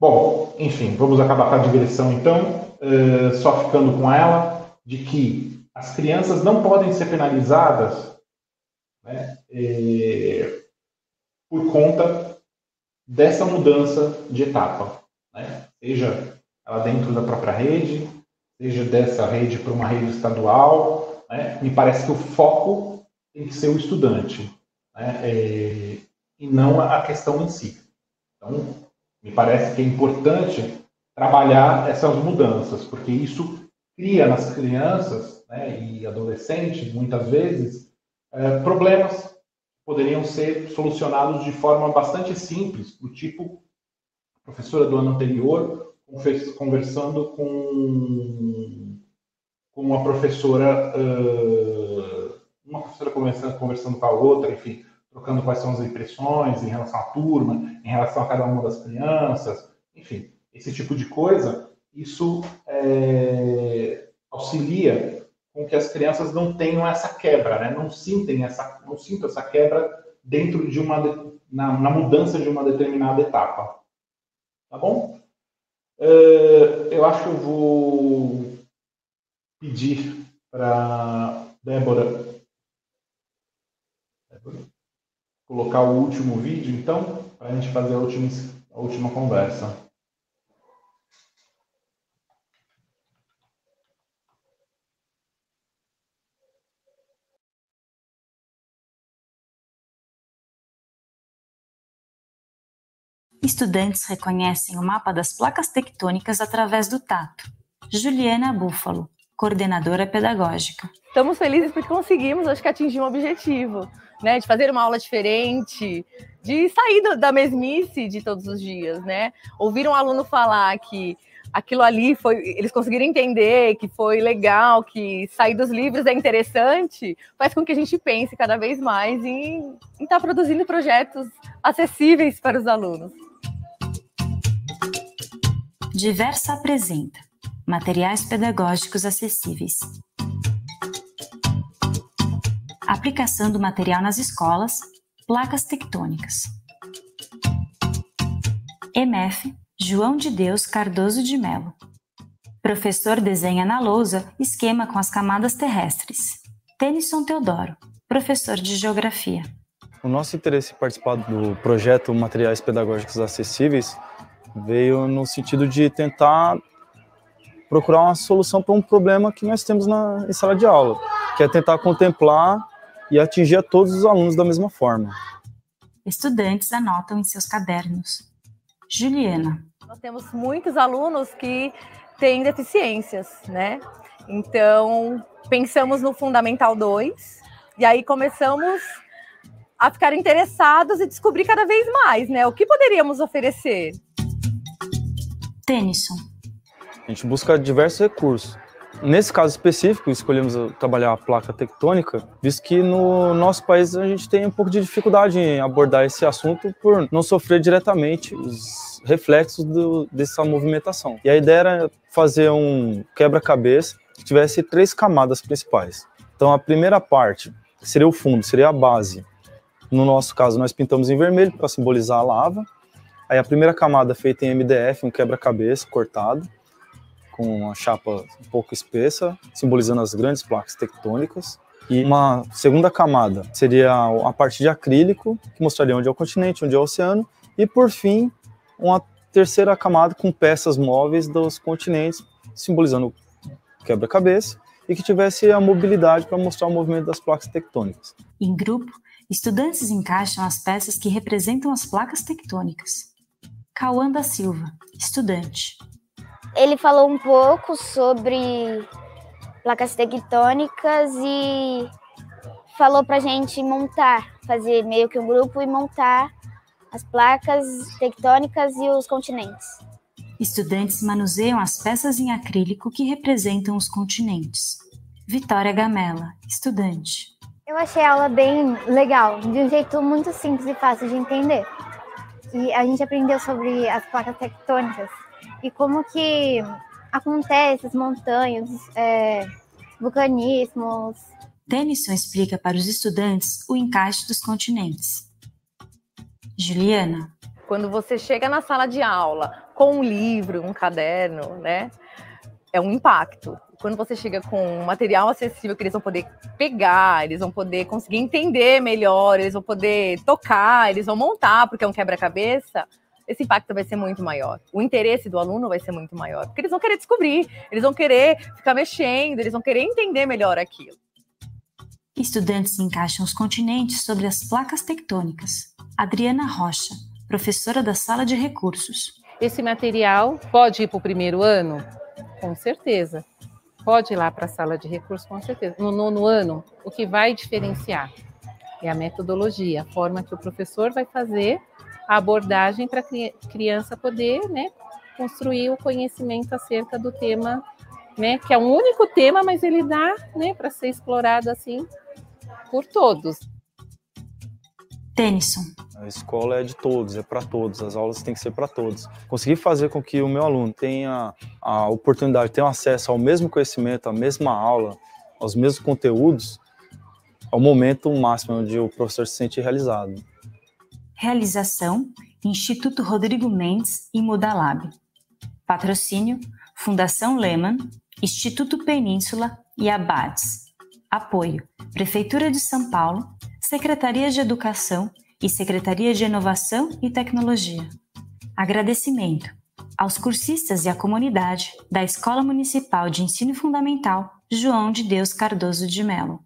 Bom, enfim, vamos acabar com a digressão então, uh, só ficando com ela, de que as crianças não podem ser penalizadas né, é, por conta dessa mudança de etapa, né? seja ela dentro da própria rede, seja dessa rede para uma rede estadual. Né? Me parece que o foco tem que ser o estudante né? é, e não a questão em si. Então, me parece que é importante trabalhar essas mudanças, porque isso cria nas crianças né, e adolescentes, muitas vezes, é, problemas poderiam ser solucionados de forma bastante simples, do tipo a professora do ano anterior conversando com, com uma professora, uma professora conversando, conversando com a outra, enfim, trocando quais são as impressões em relação à turma, em relação a cada uma das crianças, enfim, esse tipo de coisa, isso é, auxilia com que as crianças não tenham essa quebra, né? não sintem essa, não sintam essa quebra dentro de uma na, na mudança de uma determinada etapa, tá bom? Uh, eu acho que eu vou pedir para Débora, colocar o último vídeo, então, para a gente fazer a última, a última conversa. Estudantes reconhecem o mapa das placas tectônicas através do tato. Juliana Búfalo, coordenadora pedagógica. Estamos felizes porque conseguimos, acho que, atingir um objetivo, né? De fazer uma aula diferente, de sair da mesmice de todos os dias, né? Ouvir um aluno falar que aquilo ali foi, eles conseguiram entender que foi legal, que sair dos livros é interessante, faz com que a gente pense cada vez mais em estar tá produzindo projetos acessíveis para os alunos. Diversa apresenta materiais pedagógicos acessíveis. Aplicação do material nas escolas, placas tectônicas. MF João de Deus Cardoso de Melo. Professor desenha na lousa esquema com as camadas terrestres. Tennyson Teodoro, professor de Geografia. O nosso interesse em participar do projeto Materiais Pedagógicos Acessíveis veio no sentido de tentar procurar uma solução para um problema que nós temos na em sala de aula, que é tentar contemplar e atingir a todos os alunos da mesma forma. Estudantes anotam em seus cadernos. Juliana. Nós temos muitos alunos que têm deficiências, né? Então, pensamos no Fundamental 2 e aí começamos a ficar interessados e descobrir cada vez mais, né? O que poderíamos oferecer? Tennyson. A gente busca diversos recursos. Nesse caso específico, escolhemos trabalhar a placa tectônica, visto que no nosso país a gente tem um pouco de dificuldade em abordar esse assunto por não sofrer diretamente os reflexos do, dessa movimentação. E a ideia era fazer um quebra-cabeça que tivesse três camadas principais. Então a primeira parte seria o fundo, seria a base. No nosso caso, nós pintamos em vermelho para simbolizar a lava. Aí a primeira camada feita em MDF, um quebra-cabeça cortado, com uma chapa um pouco espessa, simbolizando as grandes placas tectônicas. E uma segunda camada seria a parte de acrílico, que mostraria onde é o continente, onde é o oceano. E por fim, uma terceira camada com peças móveis dos continentes, simbolizando quebra-cabeça, e que tivesse a mobilidade para mostrar o movimento das placas tectônicas. Em grupo, estudantes encaixam as peças que representam as placas tectônicas. Cauã da Silva, estudante. Ele falou um pouco sobre placas tectônicas e falou para a gente montar, fazer meio que um grupo e montar as placas tectônicas e os continentes. Estudantes manuseiam as peças em acrílico que representam os continentes. Vitória Gamela, estudante. Eu achei a aula bem legal, de um jeito muito simples e fácil de entender. E a gente aprendeu sobre as placas tectônicas e como que acontece as montanhas, é, vulcanismos, Tennyson explica para os estudantes o encaixe dos continentes. Juliana. Quando você chega na sala de aula com um livro, um caderno, né? É um impacto. Quando você chega com um material acessível que eles vão poder pegar, eles vão poder conseguir entender melhor, eles vão poder tocar, eles vão montar, porque é um quebra-cabeça, esse impacto vai ser muito maior. O interesse do aluno vai ser muito maior, porque eles vão querer descobrir, eles vão querer ficar mexendo, eles vão querer entender melhor aquilo. Estudantes encaixam os continentes sobre as placas tectônicas. Adriana Rocha, professora da sala de recursos. Esse material pode ir para o primeiro ano? Com certeza. Pode ir lá para a sala de recursos, com certeza. No nono ano, o que vai diferenciar é a metodologia, a forma que o professor vai fazer a abordagem para a criança poder né, construir o conhecimento acerca do tema, né, que é um único tema, mas ele dá né, para ser explorado assim por todos. Tennyson. A escola é de todos, é para todos, as aulas têm que ser para todos. Conseguir fazer com que o meu aluno tenha a oportunidade, tenha acesso ao mesmo conhecimento, à mesma aula, aos mesmos conteúdos, é o momento máximo onde o professor se sente realizado. Realização: Instituto Rodrigo Mendes e Mudalab. Patrocínio: Fundação Lehman, Instituto Península e Abades. Apoio: Prefeitura de São Paulo, Secretaria de Educação e Secretaria de Inovação e Tecnologia. Agradecimento aos cursistas e à comunidade da Escola Municipal de Ensino Fundamental João de Deus Cardoso de Melo.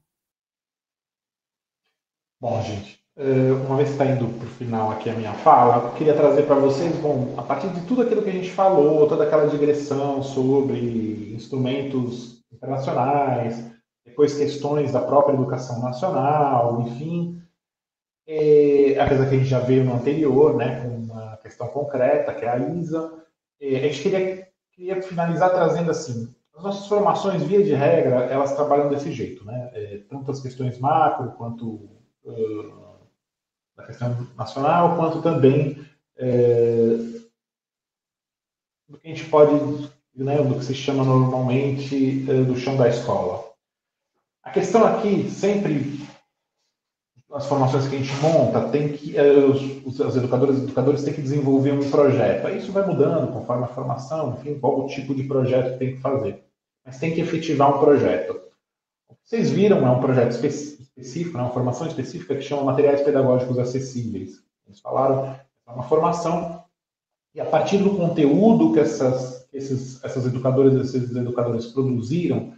Bom, gente, eh, uma vez está indo para o final aqui a minha fala, eu queria trazer para vocês, bom, a partir de tudo aquilo que a gente falou, toda aquela digressão sobre instrumentos internacionais, depois questões da própria educação nacional, enfim, é, apesar que a gente já veio no anterior, né, com uma questão concreta, que é a ISA, é, a gente queria, queria finalizar trazendo assim, as nossas formações, via de regra, elas trabalham desse jeito, né, é, tanto as questões macro quanto uh, da questão nacional, quanto também é, do que a gente pode, né, do que se chama normalmente é, do chão da escola. A questão aqui, sempre, nas formações que a gente monta, tem que, é, os, os educadores e educadores têm que desenvolver um projeto. Isso vai mudando conforme a formação, enfim, qual o tipo de projeto que tem que fazer. Mas tem que efetivar um projeto. Vocês viram, é um projeto específico né, uma formação específica que chama materiais pedagógicos acessíveis. Eles falaram é uma formação e a partir do conteúdo que essas, esses, essas educadoras e esses educadores produziram,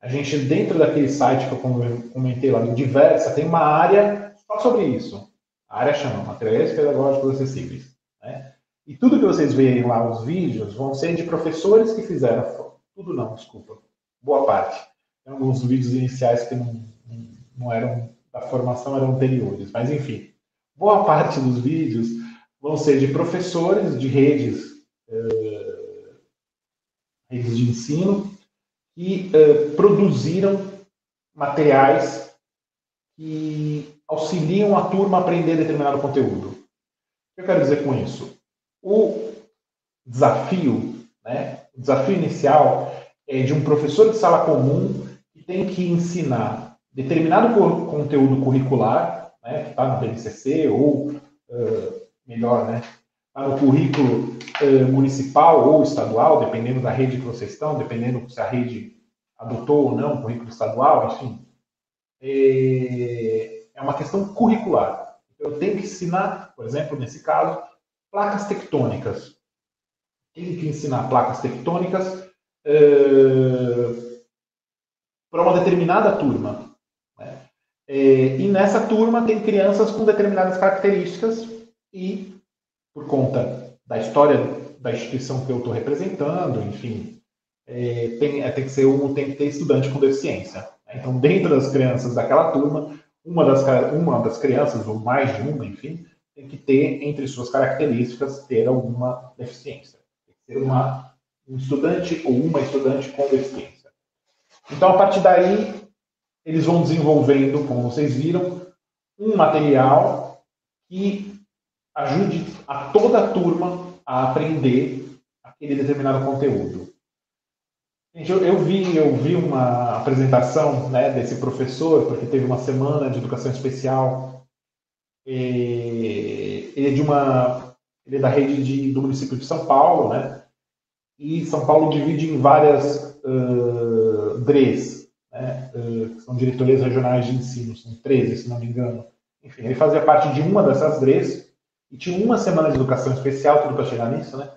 a gente, dentro daquele site que eu comentei lá, do Diversa, tem uma área só sobre isso. A área chama Materiais Pedagógicos Acessíveis. Né? E tudo que vocês veem lá, os vídeos, vão ser de professores que fizeram. Tudo não, desculpa. Boa parte. Tem alguns vídeos iniciais que não, não eram da formação, eram anteriores. Mas, enfim, boa parte dos vídeos vão ser de professores de redes, uh, redes de ensino, que uh, produziram materiais que auxiliam a turma a aprender determinado conteúdo. O que eu quero dizer com isso? O desafio, né, o desafio inicial é de um professor de sala comum que tem que ensinar determinado conteúdo curricular, né, que está no BNCC, ou, uh, melhor, né, está no currículo uh, municipal ou estadual, dependendo da rede que vocês estão, dependendo se a rede adotou ou não o currículo estadual, enfim. É, é uma questão curricular. Eu tenho que ensinar, por exemplo, nesse caso, placas tectônicas. Tenho que ensinar placas tectônicas uh, para uma determinada turma. É, e nessa turma tem crianças com determinadas características e, por conta da história da instituição que eu estou representando, enfim, é, tem, é, tem, que ser um, tem que ter estudante com deficiência. Né? Então, dentro das crianças daquela turma, uma das, uma das crianças, ou mais de uma, enfim, tem que ter, entre suas características, ter alguma deficiência. Tem que ser uma, um estudante ou uma estudante com deficiência. Então, a partir daí, eles vão desenvolvendo, como vocês viram, um material que ajude a toda a turma a aprender aquele determinado conteúdo. Eu, eu, vi, eu vi uma apresentação né, desse professor, porque teve uma semana de educação especial. Ele é de uma, ele é da rede de, do município de São Paulo, né? E São Paulo divide em várias uh, DREs, né? Uh, que são diretorias regionais de ensino, são 13, se não me engano. Enfim, ele fazia parte de uma dessas DREs e tinha uma semana de educação especial, tudo para chegar nisso, né?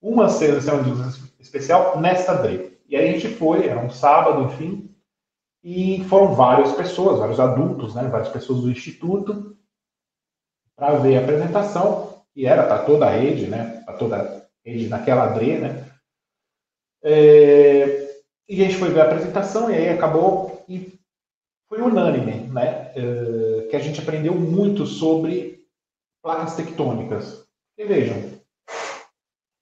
Uma semana de educação especial nesta DRE. E aí a gente foi, era um sábado, enfim, e foram várias pessoas, vários adultos, né, várias pessoas do instituto, para ver a apresentação, e era para toda a rede, né, para toda a rede naquela DRE, né. É, e a gente foi ver a apresentação, e aí acabou, e foi unânime, né, é, que a gente aprendeu muito sobre placas tectônicas. E vejam,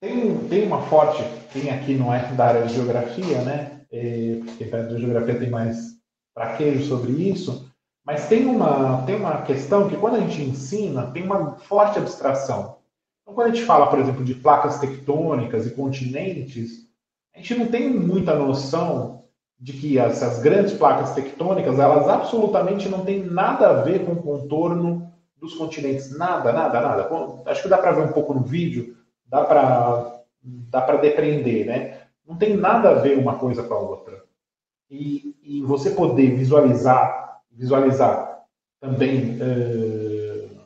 tem, tem uma forte, quem aqui não é da área de geografia, né? É, quem da área de geografia tem mais traquejo sobre isso, mas tem uma, tem uma questão que quando a gente ensina, tem uma forte abstração. Então, quando a gente fala, por exemplo, de placas tectônicas e continentes, a gente não tem muita noção de que essas grandes placas tectônicas, elas absolutamente não têm nada a ver com o contorno dos continentes. Nada, nada, nada. Acho que dá para ver um pouco no vídeo, dá para dá para depreender, né? Não tem nada a ver uma coisa com a outra. E, e você poder visualizar, visualizar também uh,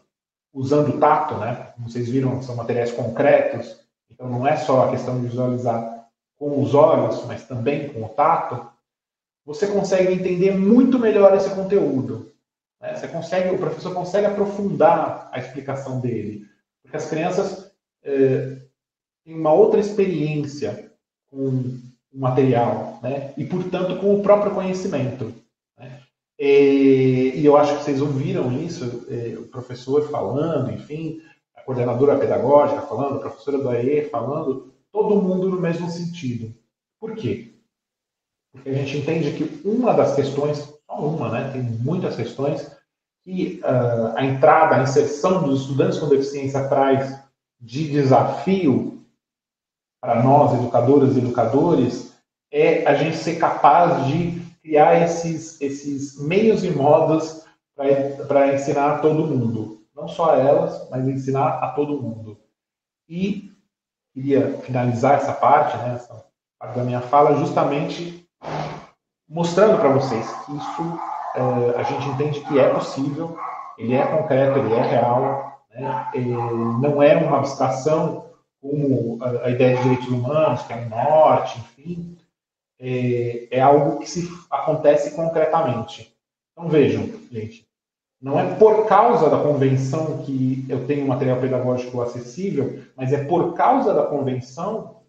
usando o tato, né? Como vocês viram, são materiais concretos, então não é só a questão de visualizar com os olhos, mas também com o tato. Você consegue entender muito melhor esse conteúdo. Né? Você consegue, o professor consegue aprofundar a explicação dele, porque as crianças é, tem uma outra experiência com o material, né? E, portanto, com o próprio conhecimento. Né? E, e, eu acho que vocês ouviram isso, é, o professor falando, enfim, a coordenadora pedagógica falando, a professora do AE falando, todo mundo no mesmo sentido. Por quê? Porque a gente entende que uma das questões, uma, né? Tem muitas questões que uh, a entrada, a inserção dos estudantes com deficiência traz de desafio para nós, educadoras e educadores, é a gente ser capaz de criar esses, esses meios e modos para ensinar a todo mundo. Não só a elas, mas ensinar a todo mundo. E queria finalizar essa parte, né, essa parte da minha fala, justamente mostrando para vocês que isso é, a gente entende que é possível, ele é concreto, ele é real, né? É, não é uma abstração como a, a, ideia de direitos humanos, que é o norte, enfim, é, é algo que se acontece concretamente. Então vejam, gente, não é por causa da convenção que eu tenho material pedagógico acessível, mas é por causa da convenção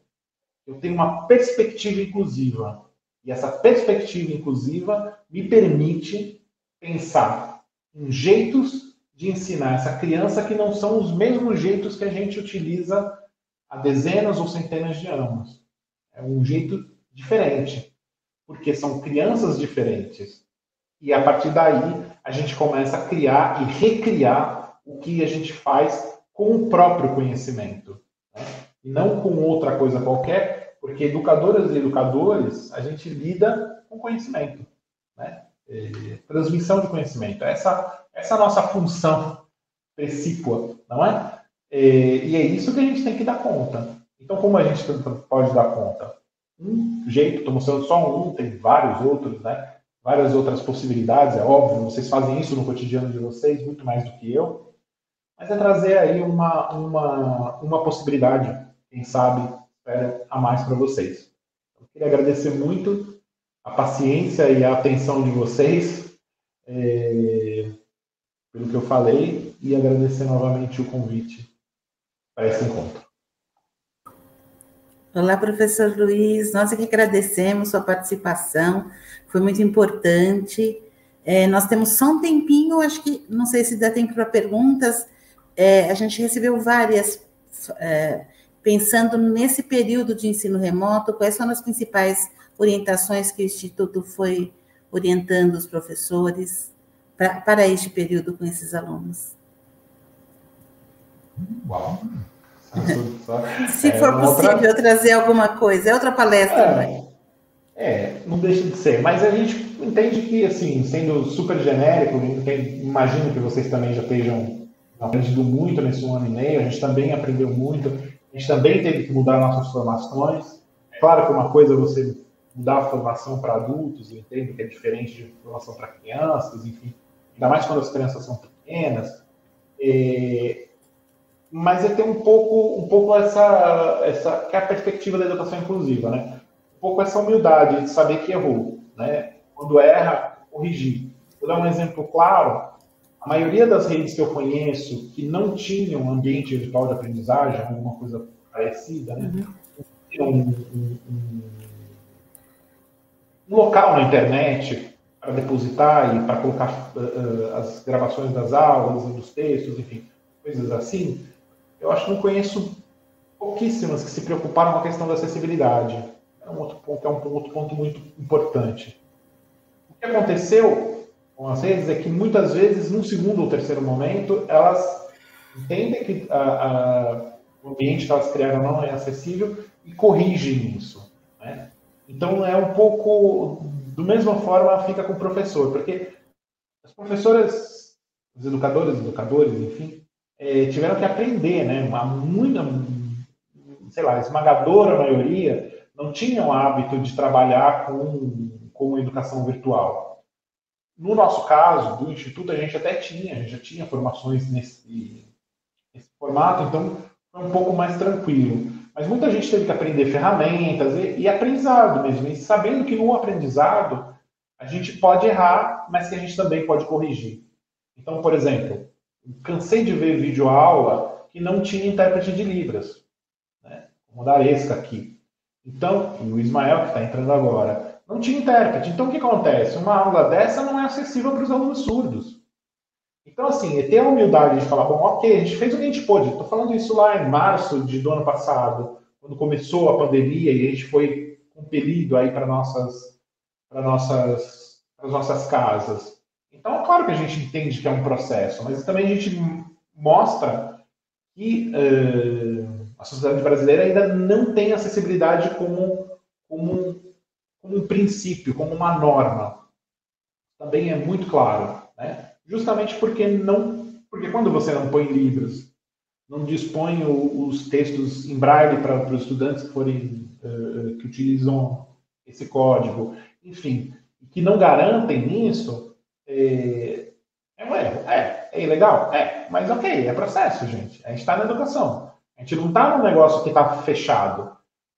que eu tenho uma perspectiva inclusiva. E essa perspectiva inclusiva me permite pensar em jeitos de ensinar essa criança que não são os mesmos jeitos que a gente utiliza há dezenas ou centenas de anos. É um jeito diferente, porque são crianças diferentes. E a partir daí, a gente começa a criar e recriar o que a gente faz com o próprio conhecimento. Né? E não com outra coisa qualquer, porque educadoras e educadores, a gente lida com conhecimento. Né? É, transmissão de conhecimento. Essa essa é a nossa função precípua, não é? E é isso que a gente tem que dar conta. Então, como a gente pode dar conta? Um jeito, estou mostrando só um, tem vários outros, né? Várias outras possibilidades, é óbvio, vocês fazem isso no cotidiano de vocês muito mais do que eu, mas é trazer aí uma, uma, uma possibilidade, quem sabe, a mais para vocês. Eu queria agradecer muito a paciência e a atenção de vocês. É pelo que eu falei e agradecer novamente o convite para esse encontro. Olá, professor Luiz, nós é que agradecemos sua participação, foi muito importante. É, nós temos só um tempinho, acho que, não sei se dá tempo para perguntas, é, a gente recebeu várias, é, pensando nesse período de ensino remoto, quais são as principais orientações que o Instituto foi orientando os professores? pra, para este período com esses alunos. Uau! Se é for possível outra... trazer alguma coisa, é outra palestra, é, né? É, não deixa de ser, mas a gente entende que, assim, sendo super genérico, imagino que vocês também já estejam aprendido muito nesse um ano e meio, a gente também aprendeu muito, a gente também teve que mudar nossas formações. Claro que uma coisa é você mudar a formação para adultos, eu entendo que é diferente de formação para crianças, enfim, ainda mais quando as crianças são pequenas. É, mas é ter um pouco, um pouco essa, essa que é a perspectiva da educação inclusiva, né? Um pouco essa humildade de saber que errou, né? Quando erra, corrigir. Vou dar um exemplo claro. A maioria das redes que eu conheço que não tinham ambiente virtual de aprendizagem, alguma coisa parecida, né? Uhum. Um, um, um, um local na internet para depositar e para colocar uh, as gravações das aulas e dos textos, enfim, coisas assim, eu acho que não conheço pouquíssimas que se preocuparam com a questão da acessibilidade. É um outro ponto, é um outro ponto muito importante. O que aconteceu com as redes é que muitas vezes, num segundo ou terceiro momento, elas entendem que a, a, o ambiente que elas criaram não é acessível e corrigem isso. Né? Então é um pouco, do mesma forma, fica com o professor, porque as professoras, os educadores, educadores, enfim, é, tiveram que aprender, né? Uma muita, sei lá, esmagadora maioria não tinham o hábito de trabalhar com, com educação virtual. No nosso caso, do Instituto, a gente até tinha, a gente já tinha formações nesse, nesse formato, então foi um pouco mais tranquilo. Mas muita gente teve que aprender ferramentas e, e aprendizado mesmo, e sabendo que no aprendizado a gente pode errar, mas que a gente também pode corrigir. Então, por exemplo, cansei de ver vídeo aula que não tinha intérprete de Libras, né? como da Aresca aqui. Então, e o Ismael que está entrando agora, não tinha intérprete. Então, o que acontece? Uma aula dessa não é acessível para os alunos surdos. Então, assim, ter a humildade de falar, bom, ok, a gente fez o que a gente pôde. Estou falando isso lá em março de, do ano passado, quando começou a pandemia e a gente foi compelido aí para nossas, para nossas, para nossas casas. Então, é claro que a gente entende que é um processo, mas também a gente mostra que uh, a sociedade brasileira ainda não tem acessibilidade como, como, como um princípio, como uma norma. Também é muito claro, né? Justamente porque não, porque quando você não põe livros, não dispõe os textos em braille para, os estudantes que forem uh, que utilizam esse código, enfim, que não garantem isso, é, é um erro. É, é ilegal? É. Mas ok, é processo, gente. A gente está na educação. A gente não está num negócio que está fechado.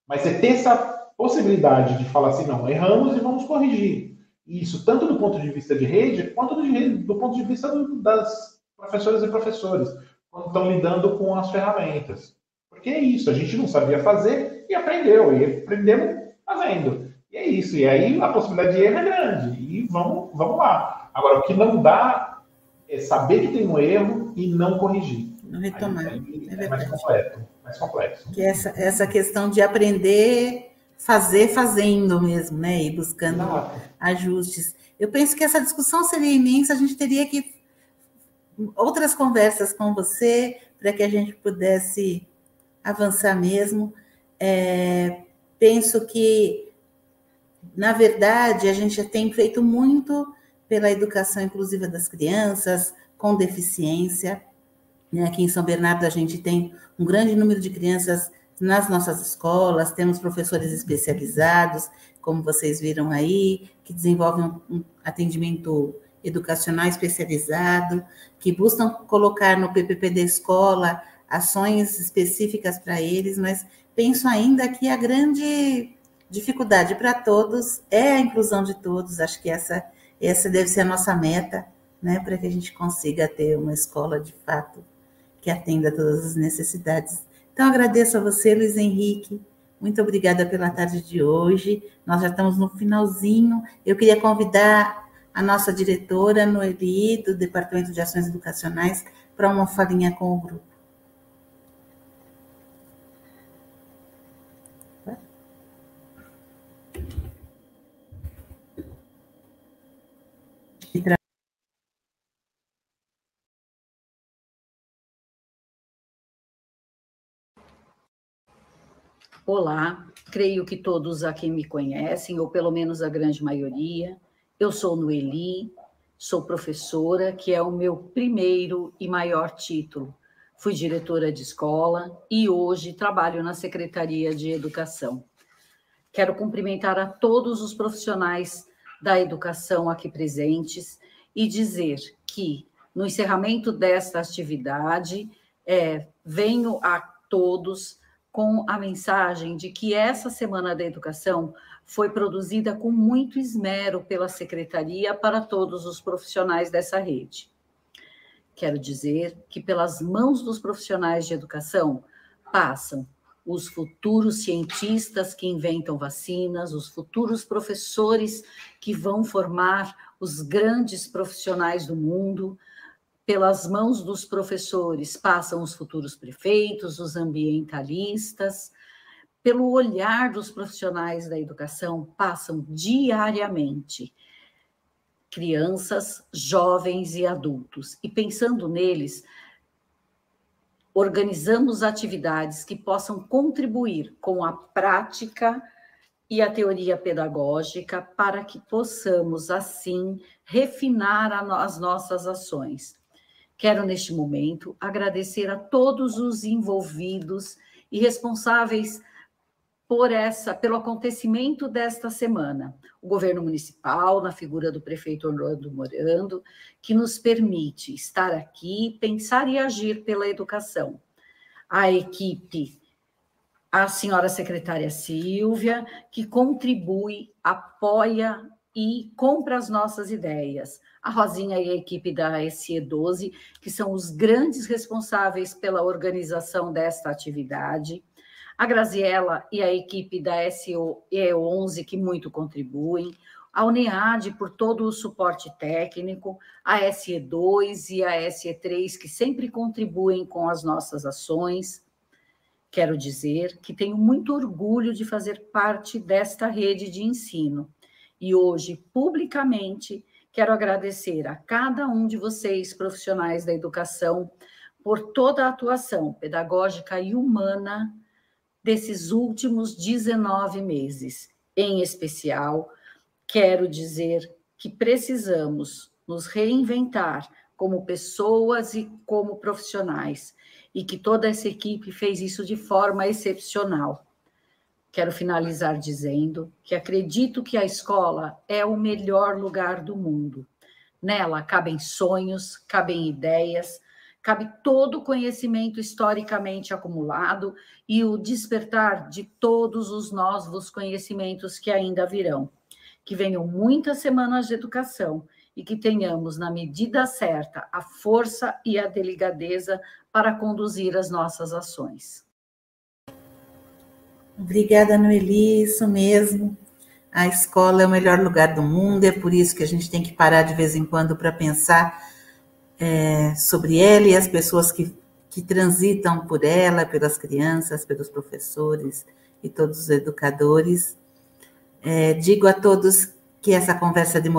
Mas você ter essa possibilidade de falar assim, não, erramos e vamos corrigir. Isso tanto do ponto de vista de rede, quanto do, do ponto de vista do, das professoras e professores, quando estão lidando com as ferramentas. Porque é isso, a gente não sabia fazer e aprendeu, e aprendemos fazendo. E é isso, e aí a possibilidade de erro é grande. E vamos, vamos lá. Agora, o que não dá é saber que tem um erro e não corrigir. Não retomar. Aí, é, é mais completo, mais complexo. Que essa, essa questão de aprender, fazer fazendo mesmo, né? E buscando Exato. ajustes. Eu penso que essa discussão seria imensa, a gente teria que outras conversas com você para que a gente pudesse avançar mesmo. É, penso que, na verdade, a gente já tem feito muito pela educação inclusiva das crianças com deficiência. Né, aqui em São Bernardo, a gente tem um grande número de crianças nas nossas escolas, temos professores especializados, como vocês viram aí, que desenvolvem um atendimento educacional especializado, que buscam colocar no PPP da escola ações específicas para eles, mas penso ainda que a grande dificuldade para todos é a inclusão de todos, acho que essa essa deve ser a nossa meta, né, para que a gente consiga ter uma escola de fato que atenda todas as necessidades. Então, agradeço a você, Luiz Henrique. Muito obrigada pela tarde de hoje. Nós já estamos no finalzinho. Eu queria convidar a nossa diretora, Noeli, do Departamento de Ações Educacionais, para uma falinha com o grupo. Olá, creio que todos aqui me conhecem, ou pelo menos a grande maioria. Eu sou Noeli, sou professora, que é o meu primeiro e maior título. Fui diretora de escola e hoje trabalho na Secretaria de Educação. Quero cumprimentar a todos os profissionais da educação aqui presentes e dizer que, no encerramento desta atividade, é, venho a todos com a mensagem de que essa Semana da Educação foi produzida com muito esmero pela Secretaria para todos os profissionais dessa rede. Quero dizer que, pelas mãos dos profissionais de educação, passam os futuros cientistas que inventam vacinas, os futuros professores que vão formar os grandes profissionais do mundo. Pelas mãos dos professores passam os futuros prefeitos, os ambientalistas. Pelo olhar dos profissionais da educação, passam diariamente crianças, jovens e adultos. E pensando neles, organizamos atividades que possam contribuir com a prática e a teoria pedagógica para que possamos, assim, refinar as nossas ações. Quero, neste momento, agradecer a todos os envolvidos e responsáveis por essa, pelo acontecimento desta semana. O governo municipal, na figura do prefeito Orlando Morando, que nos permite estar aqui, pensar e agir pela educação. A equipe, a senhora secretária Silvia, que contribui, apoia e compra as nossas ideias. A Rosinha e a equipe da SE12, que são os grandes responsáveis pela organização desta atividade a Graziella e a equipe da SE11, que muito contribuem, a UNEAD por todo o suporte técnico, a SE2 e a SE3, que sempre contribuem com as nossas ações. Quero dizer que tenho muito orgulho de fazer parte desta rede de ensino. E hoje, publicamente, quero agradecer a cada um de vocês, profissionais da educação, por toda a atuação pedagógica e humana desses últimos 19 meses. Em especial, quero dizer que precisamos nos reinventar como pessoas e como profissionais, e que toda essa equipe fez isso de forma excepcional. Quero finalizar dizendo que acredito que a escola é o melhor lugar do mundo. Nela cabem sonhos, cabem ideias, cabe todo o conhecimento historicamente acumulado e o despertar de todos os novos conhecimentos que ainda virão. Que venham muitas semanas de educação e que tenhamos, na medida certa, a força e a delicadeza para conduzir as nossas ações. Obrigada, Noeli, isso mesmo. A escola é o melhor lugar do mundo, é por isso que a gente tem que parar de vez em quando para pensar é, sobre ela e as pessoas que, que transitam por ela, pelas crianças, pelos professores e todos os educadores. É, digo a todos que essa conversa de,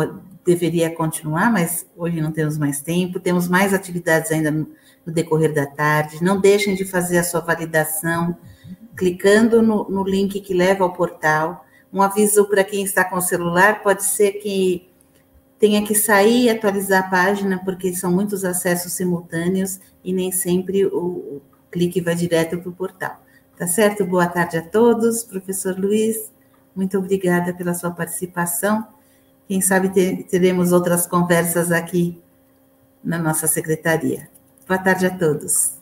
deveria continuar, mas hoje não temos mais tempo, temos mais atividades ainda no, no decorrer da tarde. Não deixem de fazer a sua validação clicando no, no link que leva ao portal. Um aviso para quem está com o celular: pode ser que tenha que sair e atualizar a página, porque são muitos acessos simultâneos e nem sempre o, o clique vai direto para o portal. Tá certo? Boa tarde a todos. Professor Luiz, muito obrigada pela sua participação. Quem sabe ter, teremos outras conversas aqui na nossa secretaria. Boa tarde a todos.